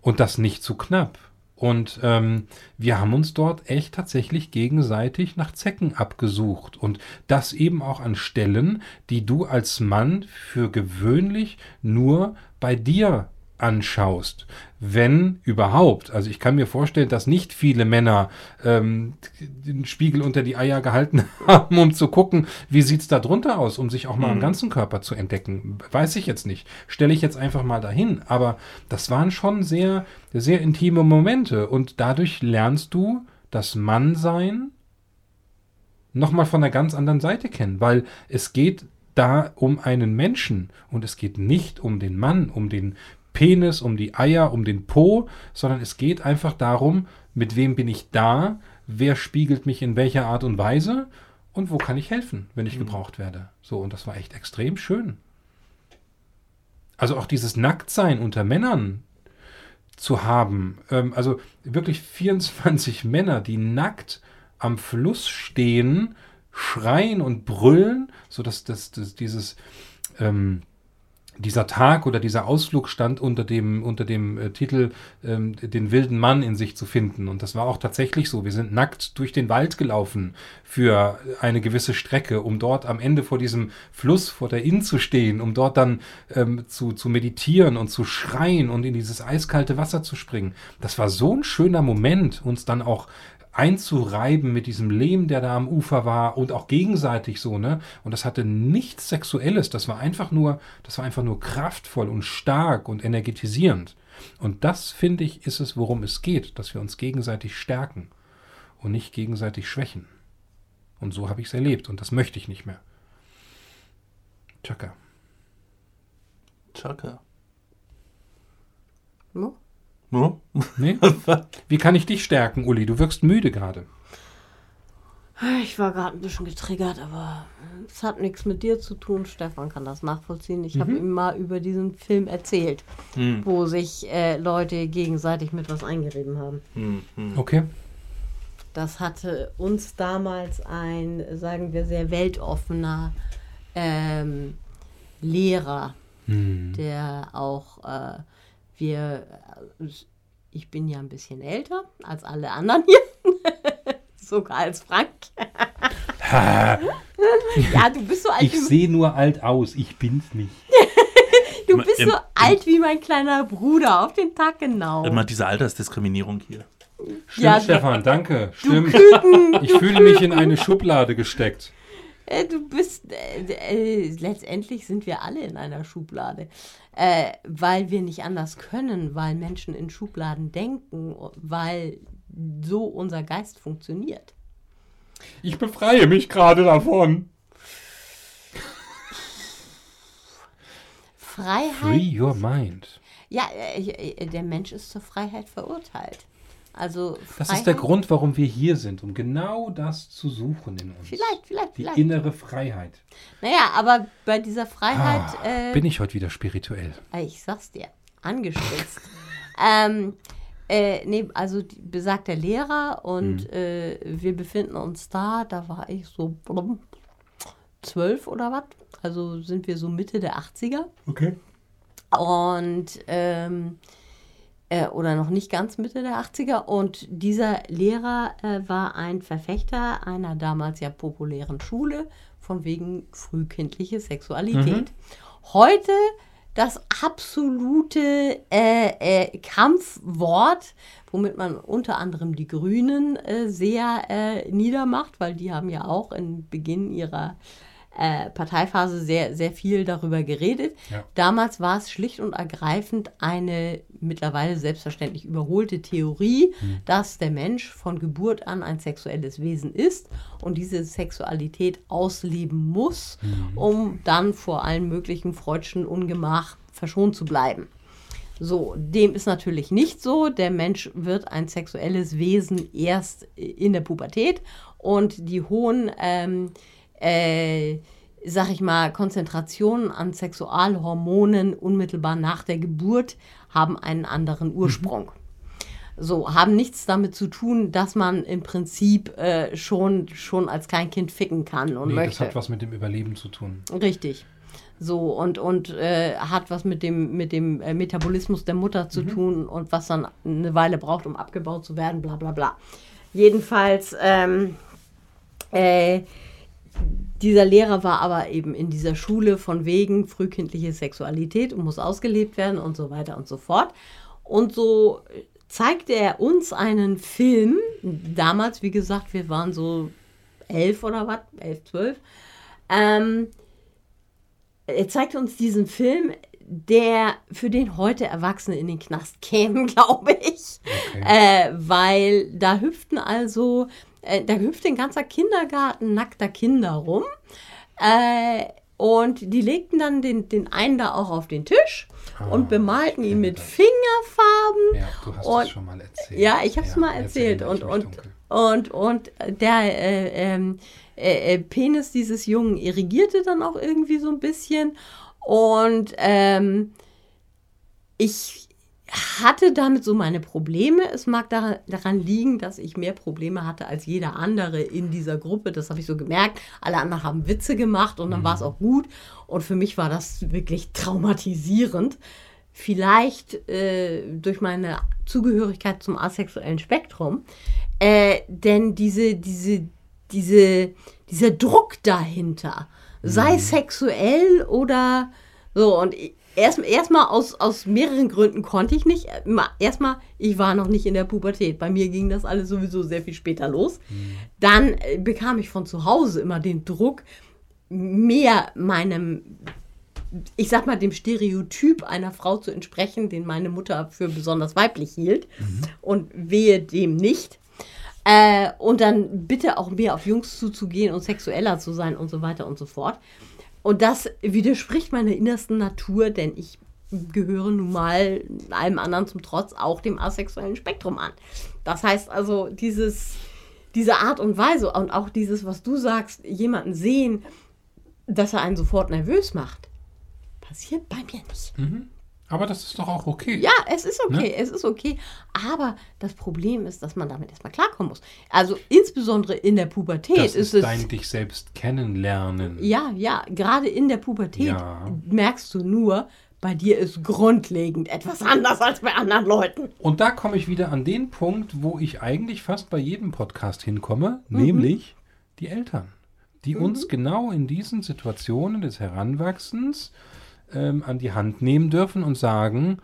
B: Und das nicht zu knapp. Und ähm, wir haben uns dort echt tatsächlich gegenseitig nach Zecken abgesucht. Und das eben auch an Stellen, die du als Mann für gewöhnlich nur bei dir anschaust, wenn überhaupt. Also ich kann mir vorstellen, dass nicht viele Männer ähm, den Spiegel unter die Eier gehalten haben, um zu gucken, wie sieht's da drunter aus, um sich auch mal
A: Mhm.
B: am ganzen Körper zu entdecken. Weiß ich jetzt nicht. Stelle ich jetzt einfach mal dahin. Aber das waren schon sehr, sehr intime Momente und dadurch lernst du das Mannsein nochmal von einer ganz anderen Seite kennen, weil es geht da um einen Menschen und es geht nicht um den Mann, um den Penis, um die Eier, um den Po, sondern es geht einfach darum, mit wem bin ich da, wer spiegelt mich in welcher Art und Weise und wo kann ich helfen, wenn ich gebraucht werde. So, und das war echt extrem schön. Also auch dieses Nacktsein unter Männern zu haben, ähm, also wirklich 24 Männer, die nackt am Fluss stehen, schreien und brüllen, so dass das, das, dieses ähm, dieser Tag oder dieser Ausflug stand unter dem, unter dem äh, Titel ähm, Den wilden Mann in sich zu finden. Und das war auch tatsächlich so. Wir sind nackt durch den Wald gelaufen für eine gewisse Strecke, um dort am Ende vor diesem Fluss, vor der Inn zu stehen, um dort dann ähm, zu, zu meditieren und zu schreien und in dieses eiskalte Wasser zu springen. Das war so ein schöner Moment, uns dann auch einzureiben mit diesem Lehm, der da am Ufer war und auch gegenseitig so, ne? Und das hatte nichts Sexuelles, das war einfach nur, das war einfach nur kraftvoll und stark und energetisierend. Und das, finde ich, ist es, worum es geht, dass wir uns gegenseitig stärken und nicht gegenseitig schwächen. Und so habe ich es erlebt und das möchte ich nicht mehr. Chaka.
A: Chaka.
C: No?
A: No?
B: Nee? Wie kann ich dich stärken, Uli? Du wirkst müde gerade.
C: Ich war gerade ein bisschen getriggert, aber es hat nichts mit dir zu tun. Stefan kann das nachvollziehen. Ich habe ihm mal über diesen Film erzählt,
A: Hm.
C: wo sich äh, Leute gegenseitig mit was eingerieben haben.
A: Hm, hm.
B: Okay.
C: Das hatte uns damals ein, sagen wir, sehr weltoffener ähm, Lehrer,
B: Hm.
C: der auch äh, wir, äh, ich bin ja ein bisschen älter als alle anderen hier, sogar als Frank. ja, du bist so alt,
B: Ich sehe nur alt aus, ich bin's nicht.
C: du bist
A: im-
C: so alt wie mein kleiner Bruder, auf den Tag genau.
A: Immer diese Altersdiskriminierung hier.
B: Stimmt,
C: Ja,
B: Stefan, danke.
C: Du
B: Stimmt.
C: Küken,
B: Ich fühle mich in eine Schublade gesteckt.
C: Äh, du bist, äh, äh, letztendlich sind wir alle in einer Schublade, äh, weil wir nicht anders können, weil Menschen in Schubladen denken, weil so unser Geist funktioniert.
B: Ich befreie mich gerade davon.
C: Freiheit.
B: Free your mind.
C: Ja, äh, äh, der Mensch ist zur Freiheit verurteilt. Also
B: Das
C: Freiheit,
B: ist der Grund, warum wir hier sind, um genau das zu suchen in uns.
C: Vielleicht, vielleicht,
B: Die
C: vielleicht.
B: innere Freiheit.
C: Naja, aber bei dieser Freiheit,
B: Ah,
C: äh,
B: bin ich heute wieder spirituell.
C: ich sag's dir, angespitzt. ähm, äh, nee, also die, besagter Lehrer und äh, wir befinden uns da, da war ich so blum, zwölf oder was. Also sind wir so Mitte der 80er.
B: Okay.
C: Und ähm, äh, oder noch nicht ganz Mitte der 80er. Und dieser Lehrer äh, war ein Verfechter einer damals ja populären Schule von wegen frühkindliche Sexualität. Heute das absolute äh, äh, Kampfwort, womit man unter anderem die Grünen äh, sehr äh, niedermacht, weil die haben ja auch in Beginn ihrer äh, Parteiphase sehr, sehr viel darüber geredet.
B: Ja.
C: Damals war es schlicht und ergreifend eine mittlerweile selbstverständlich überholte Theorie, dass der Mensch von Geburt an ein sexuelles Wesen ist und diese Sexualität ausleben muss, um dann vor allen möglichen freudschen Ungemach verschont zu bleiben. So, dem ist natürlich nicht so. Der Mensch wird ein sexuelles Wesen erst in der Pubertät und die hohen ähm, äh, sag ich mal, Konzentrationen an Sexualhormonen unmittelbar nach der Geburt haben einen anderen Ursprung. So, haben nichts damit zu tun, dass man im Prinzip äh, schon, schon als Kleinkind ficken kann und
B: Nee,
C: möchte.
B: das hat was mit dem Überleben zu tun.
C: Richtig. So, und, und äh, hat was mit dem, mit dem äh, Metabolismus der Mutter zu tun und was dann eine Weile braucht, um abgebaut zu werden, bla bla bla. Jedenfalls, ähm, äh, dieser Lehrer war aber eben in dieser Schule von wegen frühkindliche Sexualität und muss ausgelebt werden und so weiter und so fort. Und so zeigte er uns einen Film, damals, wie gesagt, wir waren so elf oder was, elf, zwölf, ähm, er zeigte uns diesen Film, der für den heute Erwachsene in den Knast kämen, glaube ich.
B: Okay.
C: Äh, weil da hüpften also, äh, da hüpfte ein ganzer Kindergarten nackter Kinder rum. Äh, und die legten dann den, den einen da auch auf den Tisch
B: Ah,
C: und bemalten ihn mit
B: das.
C: Fingerfarben.
B: Ja, du hast
C: Und-
B: es schon mal erzählt.
C: Ja, ich habe es
B: Ja,
C: mal
B: erzähl
C: erzählt. Und, und, und, und der äh, ähm, äh, äh, Penis dieses Jungen irrigierte dann auch irgendwie so ein bisschen. Und ähm, ich hatte damit so meine Probleme. Es mag daran, liegen, dass ich mehr Probleme hatte als jeder andere in dieser Gruppe. Das habe ich so gemerkt. Alle anderen haben Witze gemacht und dann war es auch gut. Und für mich war das wirklich traumatisierend. Vielleicht äh, durch meine Zugehörigkeit zum asexuellen Spektrum. Äh, denn diese, diese, diese, dieser Druck dahinter, sei sexuell oder so, und ich- erst erstmal aus, aus mehreren Gründen konnte ich nicht. Ma- Erstmal, ich war noch nicht in der Pubertät. Bei mir ging das alles sowieso sehr viel später los. Dann äh, bekam ich von zu Hause immer den Druck, mehr meinem, ich sag mal, dem Stereotyp einer Frau zu entsprechen, den meine Mutter für besonders weiblich hielt. Und wehe dem nicht. Äh, und dann bitte auch mehr auf Jungs zuzugehen und sexueller zu sein und so weiter und so fort. Und das widerspricht meiner innersten Natur, denn ich gehöre nun mal allem anderen zum Trotz auch dem asexuellen Spektrum an. Das heißt also, dieses, diese Art und Weise und auch dieses, was du sagst, jemanden sehen, dass er einen sofort nervös macht, passiert bei mir nicht.
B: Aber das ist doch auch okay.
C: Ja, es ist okay, es ist okay. Aber das Problem ist, dass man damit erstmal klarkommen muss. Also insbesondere in der Pubertät
B: das
C: ist
B: ist
C: es.
B: dein dich selbst kennenlernen.
C: ja, ja, gerade in der Pubertät
B: Ja.
C: merkst du nur, bei dir ist grundlegend etwas anders als bei anderen Leuten.
B: Und da komme ich wieder an den Punkt, wo ich eigentlich fast bei jedem Podcast hinkomme,
C: Mhm.
B: nämlich die Eltern, die uns genau in diesen Situationen des Heranwachsens ähm, an die Hand nehmen dürfen und sagen,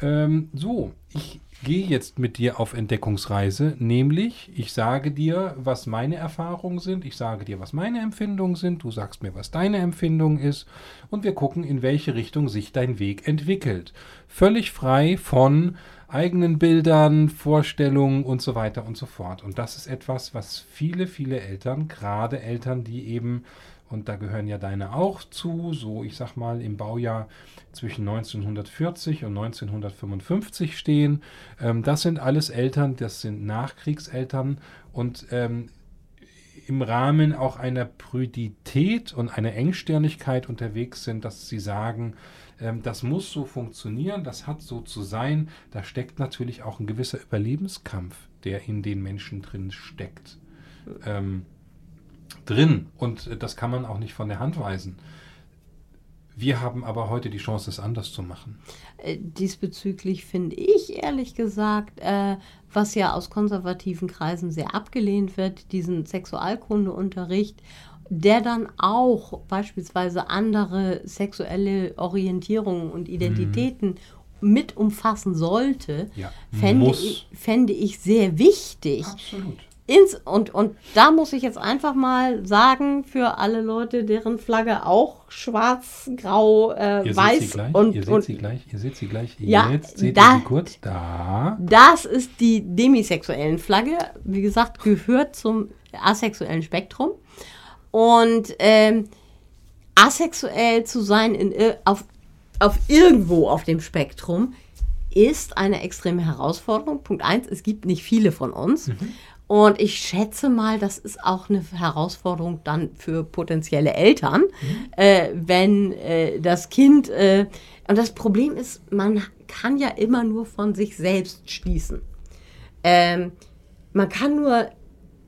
B: ähm, so, ich gehe jetzt mit dir auf Entdeckungsreise, nämlich ich sage dir, was meine Erfahrungen sind, ich sage dir, was meine Empfindungen sind, du sagst mir, was deine Empfindung ist und wir gucken, in welche Richtung sich dein Weg entwickelt. Völlig frei von eigenen Bildern, Vorstellungen und so weiter und so fort. Und das ist etwas, was viele, viele Eltern, gerade Eltern, die eben und da gehören ja deine auch zu, so ich sag mal im Baujahr zwischen 1940 und 1955 stehen. Ähm, das sind alles Eltern, das sind Nachkriegseltern und ähm, im Rahmen auch einer Prüdität und einer Engstirnigkeit unterwegs sind, dass sie sagen, ähm, das muss so funktionieren, das hat so zu sein. Da steckt natürlich auch ein gewisser Überlebenskampf, der in den Menschen drin steckt. Ähm, drin und das kann man auch nicht von der Hand weisen. Wir haben aber heute die Chance, es anders zu machen.
C: Äh, Diesbezüglich finde ich ehrlich gesagt, äh, was ja aus konservativen Kreisen sehr abgelehnt wird, diesen Sexualkundeunterricht, der dann auch beispielsweise andere sexuelle Orientierungen und Identitäten mit umfassen sollte,
B: Ja,
C: fände ich, fände ich sehr wichtig.
B: Absolut.
C: Ins, und, und da muss ich jetzt einfach mal sagen, für alle Leute, deren Flagge auch schwarz, grau, äh,
B: Ihr seht
C: weiß
B: sie gleich,
C: und,
B: ihr seht
C: und
B: sie gleich, ihr seht sie gleich.
C: Ja,
B: Jetzt seht
C: da-
B: ihr sie kurz. Da.
C: Das ist die demisexuellen Flagge. Wie gesagt, gehört zum asexuellen Spektrum. Und ähm, asexuell zu sein in, ir- auf, auf irgendwo auf dem Spektrum ist eine extreme Herausforderung. Punkt eins, es gibt nicht viele von uns. Und ich schätze mal, das ist auch eine Herausforderung dann für potenzielle Eltern, mhm. äh, wenn äh, das Kind. Äh, und das Problem ist, man kann ja immer nur von sich selbst schließen. Ähm, man kann nur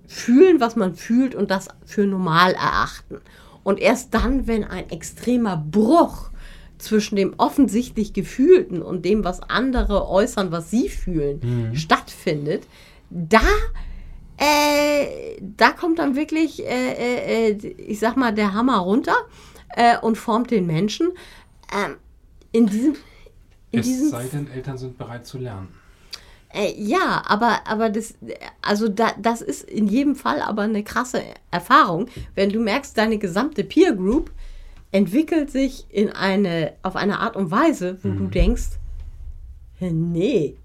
C: fühlen, was man fühlt und das für normal erachten. Und erst dann, wenn ein extremer Bruch zwischen dem offensichtlich Gefühlten und dem, was andere äußern, was sie fühlen, mhm. stattfindet, da, äh, da kommt dann wirklich, äh, äh, ich sag mal, der Hammer runter äh, und formt den Menschen. Ähm, in diesem,
B: in es diesem sei denn, Eltern sind bereit zu lernen.
C: Äh, ja, aber, aber das, also da, das ist in jedem Fall aber eine krasse Erfahrung, wenn du merkst, deine gesamte Peer Group entwickelt sich in eine, auf eine Art und Weise, wo mhm. du denkst, nee,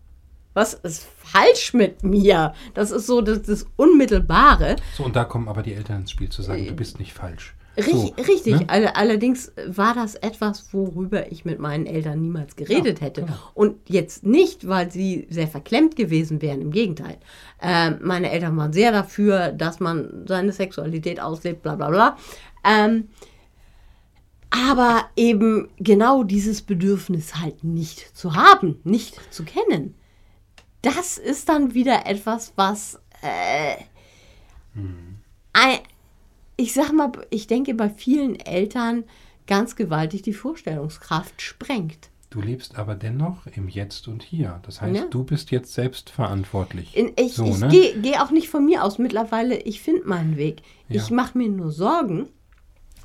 C: was ist falsch mit mir? Das ist so das, das Unmittelbare.
B: So, und da kommen aber die Eltern ins Spiel zu sagen, du bist nicht falsch.
C: So, richtig, ne? allerdings war das etwas, worüber ich mit meinen Eltern niemals geredet ja, hätte. Genau. Und jetzt nicht, weil sie sehr verklemmt gewesen wären, im Gegenteil. Ähm, meine Eltern waren sehr dafür, dass man seine Sexualität auslebt, bla bla bla. Ähm, aber eben genau dieses Bedürfnis halt nicht zu haben, nicht zu kennen. Das ist dann wieder etwas, was äh, hm. ein, ich sag mal, ich denke bei vielen Eltern ganz gewaltig die Vorstellungskraft sprengt.
B: Du lebst aber dennoch im Jetzt und Hier. Das heißt, ja. du bist jetzt selbst verantwortlich.
C: In, ich, so, ich ne? gehe geh auch nicht von mir aus. Mittlerweile, ich finde meinen Weg. Ja. Ich mache mir nur Sorgen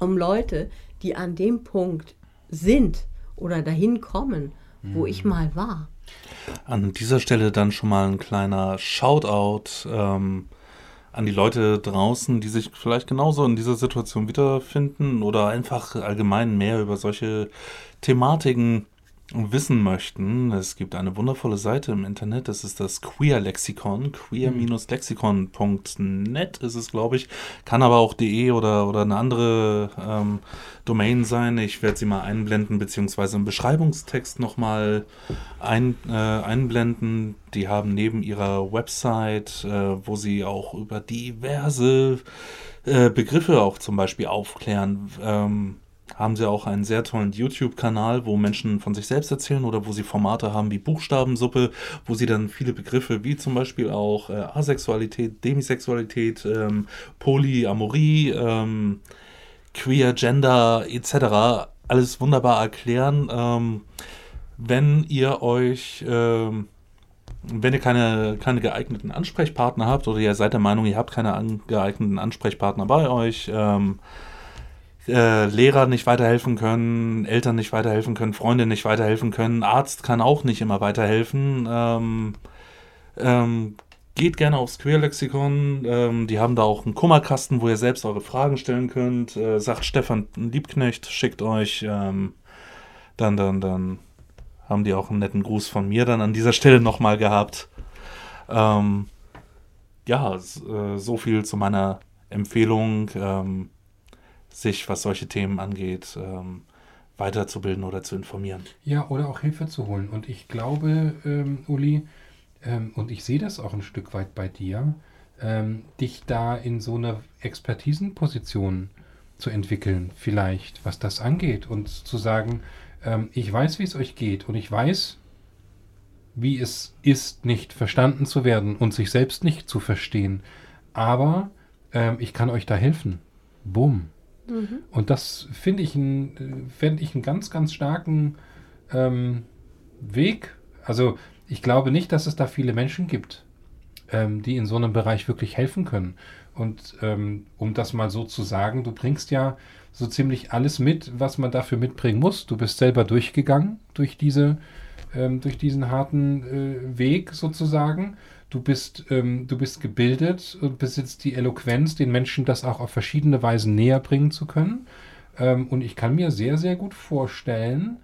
C: um Leute, die an dem Punkt sind oder dahin kommen, wo mhm. ich mal war.
A: An dieser Stelle dann schon mal ein kleiner Shoutout. Ähm, an die Leute draußen, die sich vielleicht genauso in dieser Situation wiederfinden oder einfach allgemein mehr über solche Thematiken wissen möchten, es gibt eine wundervolle Seite im Internet, das ist das Queer Lexikon, queer-lexikon.net ist es, glaube ich, kann aber auch de oder, oder eine andere ähm, Domain sein. Ich werde sie mal einblenden, beziehungsweise im Beschreibungstext nochmal ein, äh, einblenden. Die haben neben ihrer Website, äh, wo sie auch über diverse äh, Begriffe auch zum Beispiel aufklären, ähm, haben sie auch einen sehr tollen YouTube-Kanal, wo Menschen von sich selbst erzählen oder wo sie Formate haben wie Buchstabensuppe, wo sie dann viele Begriffe wie zum Beispiel auch äh, Asexualität, Demisexualität, ähm, Polyamorie, ähm, Queer, Gender etc. alles wunderbar erklären. Ähm, wenn ihr euch ähm, wenn ihr keine, keine geeigneten Ansprechpartner habt oder ihr seid der Meinung, ihr habt keine geeigneten Ansprechpartner bei euch, ähm, äh, Lehrer nicht weiterhelfen können, Eltern nicht weiterhelfen können, Freunde nicht weiterhelfen können, Arzt kann auch nicht immer weiterhelfen. Ähm, ähm, geht gerne aufs Queerlexikon. Ähm, die haben da auch einen Kummerkasten, wo ihr selbst eure Fragen stellen könnt. Äh, sagt Stefan Liebknecht, schickt euch. Ähm, dann, dann, dann haben die auch einen netten Gruß von mir dann an dieser Stelle nochmal gehabt. Ähm, ja, äh, so viel zu meiner Empfehlung. Sich, was solche Themen angeht, ähm, weiterzubilden oder zu informieren.
B: Ja, oder auch Hilfe zu holen. Und ich glaube, ähm, Uli, ähm, und ich sehe das auch ein Stück weit bei dir, ähm, dich da in so einer Expertisenposition zu entwickeln, vielleicht, was das angeht. Und zu sagen, ähm, ich weiß, wie es euch geht und ich weiß, wie es ist, nicht verstanden zu werden und sich selbst nicht zu verstehen. Aber ähm, ich kann euch da helfen. Bumm. Mhm. Und das finde ich, find ich einen ganz, ganz starken ähm, Weg. Also ich glaube nicht, dass es da viele Menschen gibt, ähm, die in so einem Bereich wirklich helfen können. Und ähm, um das mal so zu sagen, du bringst ja so ziemlich alles mit, was man dafür mitbringen muss. Du bist selber durchgegangen durch diese, ähm, durch diesen harten äh, Weg sozusagen. Du bist, ähm, du bist gebildet und besitzt die Eloquenz, den Menschen das auch auf verschiedene Weisen näher bringen zu können. Ähm, und ich kann mir sehr, sehr gut vorstellen,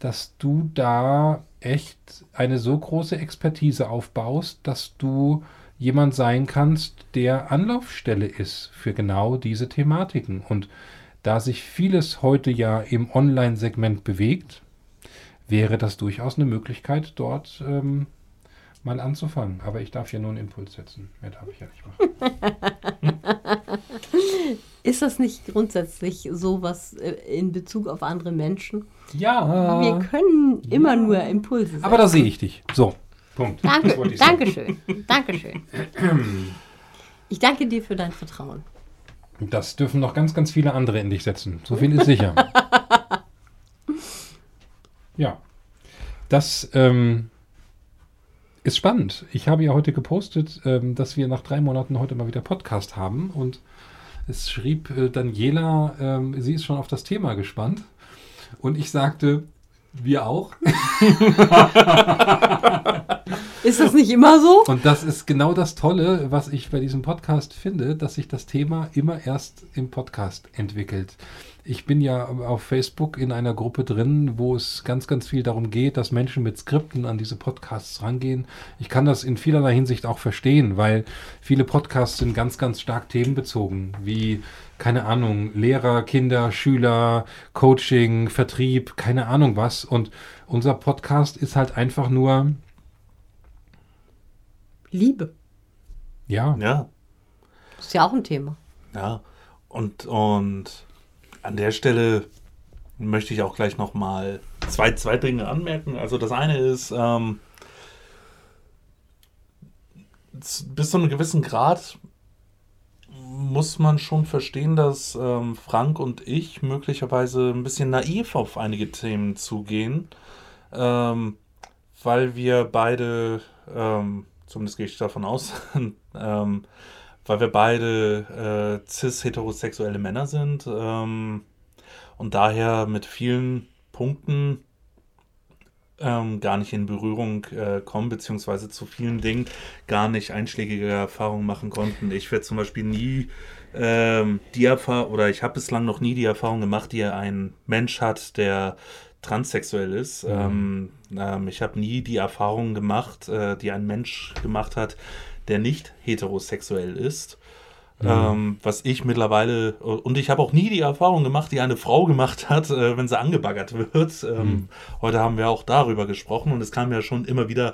B: dass du da echt eine so große Expertise aufbaust, dass du jemand sein kannst, der Anlaufstelle ist für genau diese Thematiken. Und da sich vieles heute ja im Online-Segment bewegt, wäre das durchaus eine Möglichkeit, dort ähm, mal anzufangen. Aber ich darf ja nur einen Impuls setzen. Mehr darf ich ja nicht machen.
C: Ist das nicht grundsätzlich sowas äh, in Bezug auf andere Menschen?
B: Ja.
C: Wir können immer nur Impulse setzen.
B: Aber da sehe ich dich. So, Punkt.
C: Danke. Dankeschön. Dankeschön. Ich danke dir für dein Vertrauen.
B: Das dürfen noch ganz, ganz viele andere in dich setzen. So viel ist sicher. ja. Das ähm, ist spannend. Ich habe ja heute gepostet, ähm, dass wir nach drei Monaten heute mal wieder Podcast haben. Und es schrieb äh, Daniela, ähm, sie ist schon auf das Thema gespannt. Und ich sagte, wir auch.
C: Ist das nicht immer so?
B: Und das ist genau das Tolle, was ich bei diesem Podcast finde, dass sich das Thema immer erst im Podcast entwickelt. Ich bin ja auf Facebook in einer Gruppe drin, wo es ganz, ganz viel darum geht, dass Menschen mit Skripten an diese Podcasts rangehen. Ich kann das in vielerlei Hinsicht auch verstehen, weil viele Podcasts sind ganz, ganz stark themenbezogen, wie, keine Ahnung, Lehrer, Kinder, Schüler, Coaching, Vertrieb, keine Ahnung was. Und unser Podcast ist halt einfach nur,
C: Liebe.
B: ja,
A: Ja,
C: Ist ja auch ein Thema.
A: ja. Und, und an der Stelle möchte ich auch gleich nochmal zwei, zwei Dinge anmerken. Also das eine ist, ähm, bis zu einem gewissen Grad muss man schon verstehen, dass ähm, Frank und ich möglicherweise ein bisschen naiv auf einige Themen zugehen, ähm, weil wir beide, ähm, zumindest gehe ich davon aus, ähm, weil wir beide äh, cis-heterosexuelle Männer sind ähm, und daher mit vielen Punkten ähm, gar nicht in Berührung äh, kommen, beziehungsweise zu vielen Dingen gar nicht einschlägige Erfahrungen machen konnten. Ich werde zum Beispiel nie ähm, die Erfahrung, oder ich habe bislang noch nie die Erfahrung gemacht, die ein Mensch hat, der transsexuell ist. Ähm, ähm, ich habe nie die Erfahrung gemacht, äh, die ein Mensch gemacht hat, der nicht heterosexuell ist. Ähm, was ich mittlerweile, und ich habe auch nie die Erfahrung gemacht, die eine Frau gemacht hat, äh, wenn sie angebaggert wird. Ähm, Heute haben wir auch darüber gesprochen und es kam ja schon immer wieder,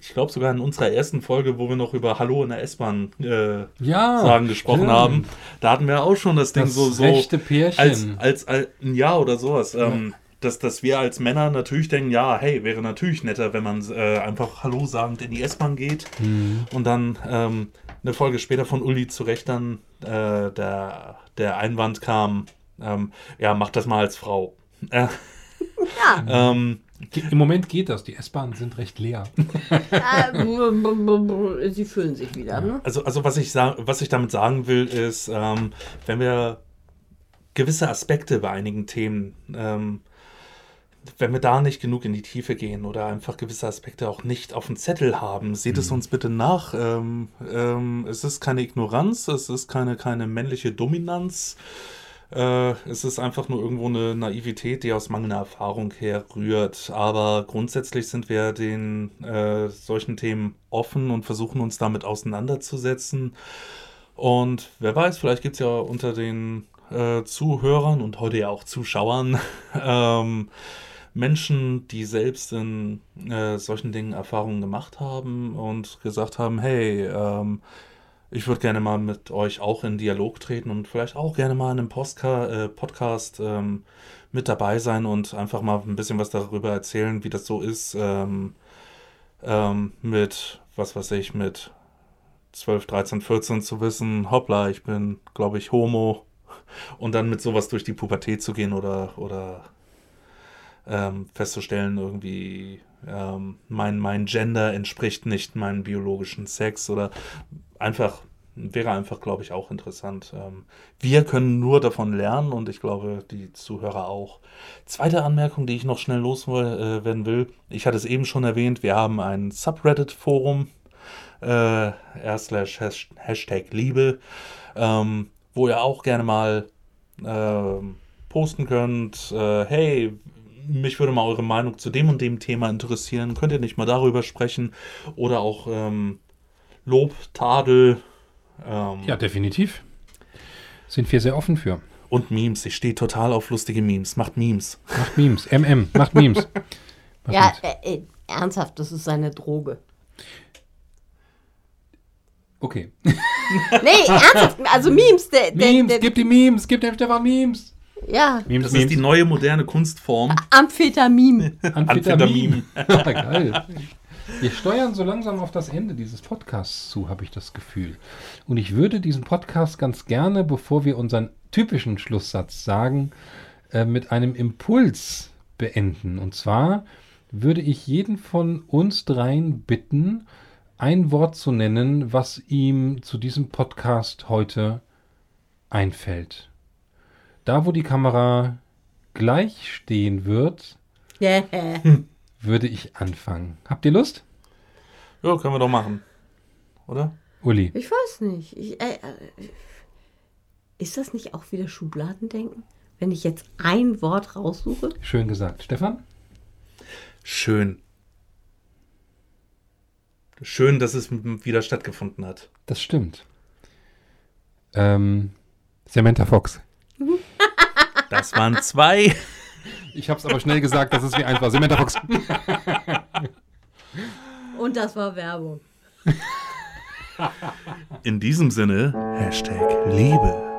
A: ich glaube sogar in unserer ersten Folge, wo wir noch über Hallo in der S-Bahn äh,
B: Ja,
A: sagen gesprochen
B: stimmt.
A: haben, da hatten wir auch schon das Ding
B: Das
A: so, so
B: rechte Pärchen.
A: als, als, als ein Jahr oder sowas. Ähm, dass, dass wir als Männer natürlich denken, ja, hey, wäre natürlich netter, wenn man äh, einfach Hallo sagend in die S-Bahn geht
B: Mhm.
A: und dann ähm, eine Folge später von Uli zu Recht dann äh, der, der Einwand kam, ähm, ja, mach das mal als Frau. Äh, ähm,
B: Ge- Im Moment geht das. Die S-Bahnen sind recht leer.
C: Äh, Sie fühlen sich wieder, ne?
A: Also, also was, ich sa- was ich damit sagen will, ist, ähm, wenn wir gewisse Aspekte bei einigen Themen, ähm, wenn wir da nicht genug in die Tiefe gehen oder einfach gewisse Aspekte auch nicht auf dem Zettel haben, seht es uns bitte nach. Ähm, ähm, es ist keine Ignoranz, es ist keine, keine männliche Dominanz. Äh, es ist einfach nur irgendwo eine Naivität, die aus mangelnder Erfahrung herrührt. Aber grundsätzlich sind wir den äh, solchen Themen offen und versuchen uns damit auseinanderzusetzen. Und wer weiß, vielleicht gibt es ja unter den äh, Zuhörern und heute ja auch Zuschauern ähm, Menschen, die selbst in äh, solchen Dingen Erfahrungen gemacht haben und gesagt haben, hey, ähm, ich würde gerne mal mit euch auch in Dialog treten und vielleicht auch gerne mal in einem Postka äh, Podcast ähm, mit dabei sein und einfach mal ein bisschen was darüber erzählen, wie das so ist, ähm, ähm, mit, was weiß ich, mit 12, 13, 14 zu wissen, hoppla, ich bin, glaube ich, homo. Und dann mit sowas durch die Pubertät zu gehen oder, oder ähm, festzustellen, irgendwie ähm, mein, mein Gender entspricht nicht meinem biologischen Sex oder einfach, wäre einfach, glaube ich, auch interessant. Ähm, wir können nur davon lernen und ich glaube, die Zuhörer auch. Zweite Anmerkung, die ich noch schnell loswerden äh, will. Ich hatte es eben schon erwähnt, wir haben ein Subreddit-Forum, äh, slash Hash- Hashtag Liebe, ähm, wo ihr auch gerne mal ähm, posten könnt, äh, hey, mich würde mal eure Meinung zu dem und dem Thema interessieren. Könnt ihr nicht mal darüber sprechen? Oder auch ähm, Lob, Tadel ähm,
B: Ja, definitiv. Sind wir sehr offen für.
A: und Memes. Ich stehe total auf lustige Memes. Macht Memes.
B: Macht Memes. MM. Macht Memes. Macht
C: Ja,
B: Memes.
C: äh, äh, ernsthaft, das ist seine Droge.
B: Okay.
C: Nee, ernsthaft. Also Memes. Der, der,
B: Memes,
C: der,
B: gib die Memes, gib dem Stefan Memes.
C: Ja,
B: Memes,
A: Das ist die neue moderne Kunstform.
C: Amphetamin.
B: Amphetamin. Geil. Wir steuern so langsam auf das Ende dieses Podcasts zu, habe ich das Gefühl. Und ich würde diesen Podcast ganz gerne, bevor wir unseren typischen Schlusssatz sagen, äh, mit einem Impuls beenden. Und zwar würde ich jeden von uns dreien bitten, ein Wort zu nennen, was ihm zu diesem Podcast heute einfällt. Da, wo die Kamera gleich stehen wird, würde ich anfangen. Habt ihr Lust?
A: Ja, können wir doch machen. Oder?
B: Uli.
C: Ich weiß nicht. Ich, äh, äh, ist das nicht auch wieder Schubladendenken? Wenn ich jetzt ein Wort raussuche?
B: Schön gesagt. Stefan?
A: Schön. Schön, dass es wieder stattgefunden hat.
B: Das stimmt. Ähm, Samantha Fox.
A: Das waren zwei.
B: Ich habe es aber schnell gesagt, dass es wie einfach. Samantha Fox.
C: Und das war Werbung.
A: In diesem Sinne, Hashtag Liebe.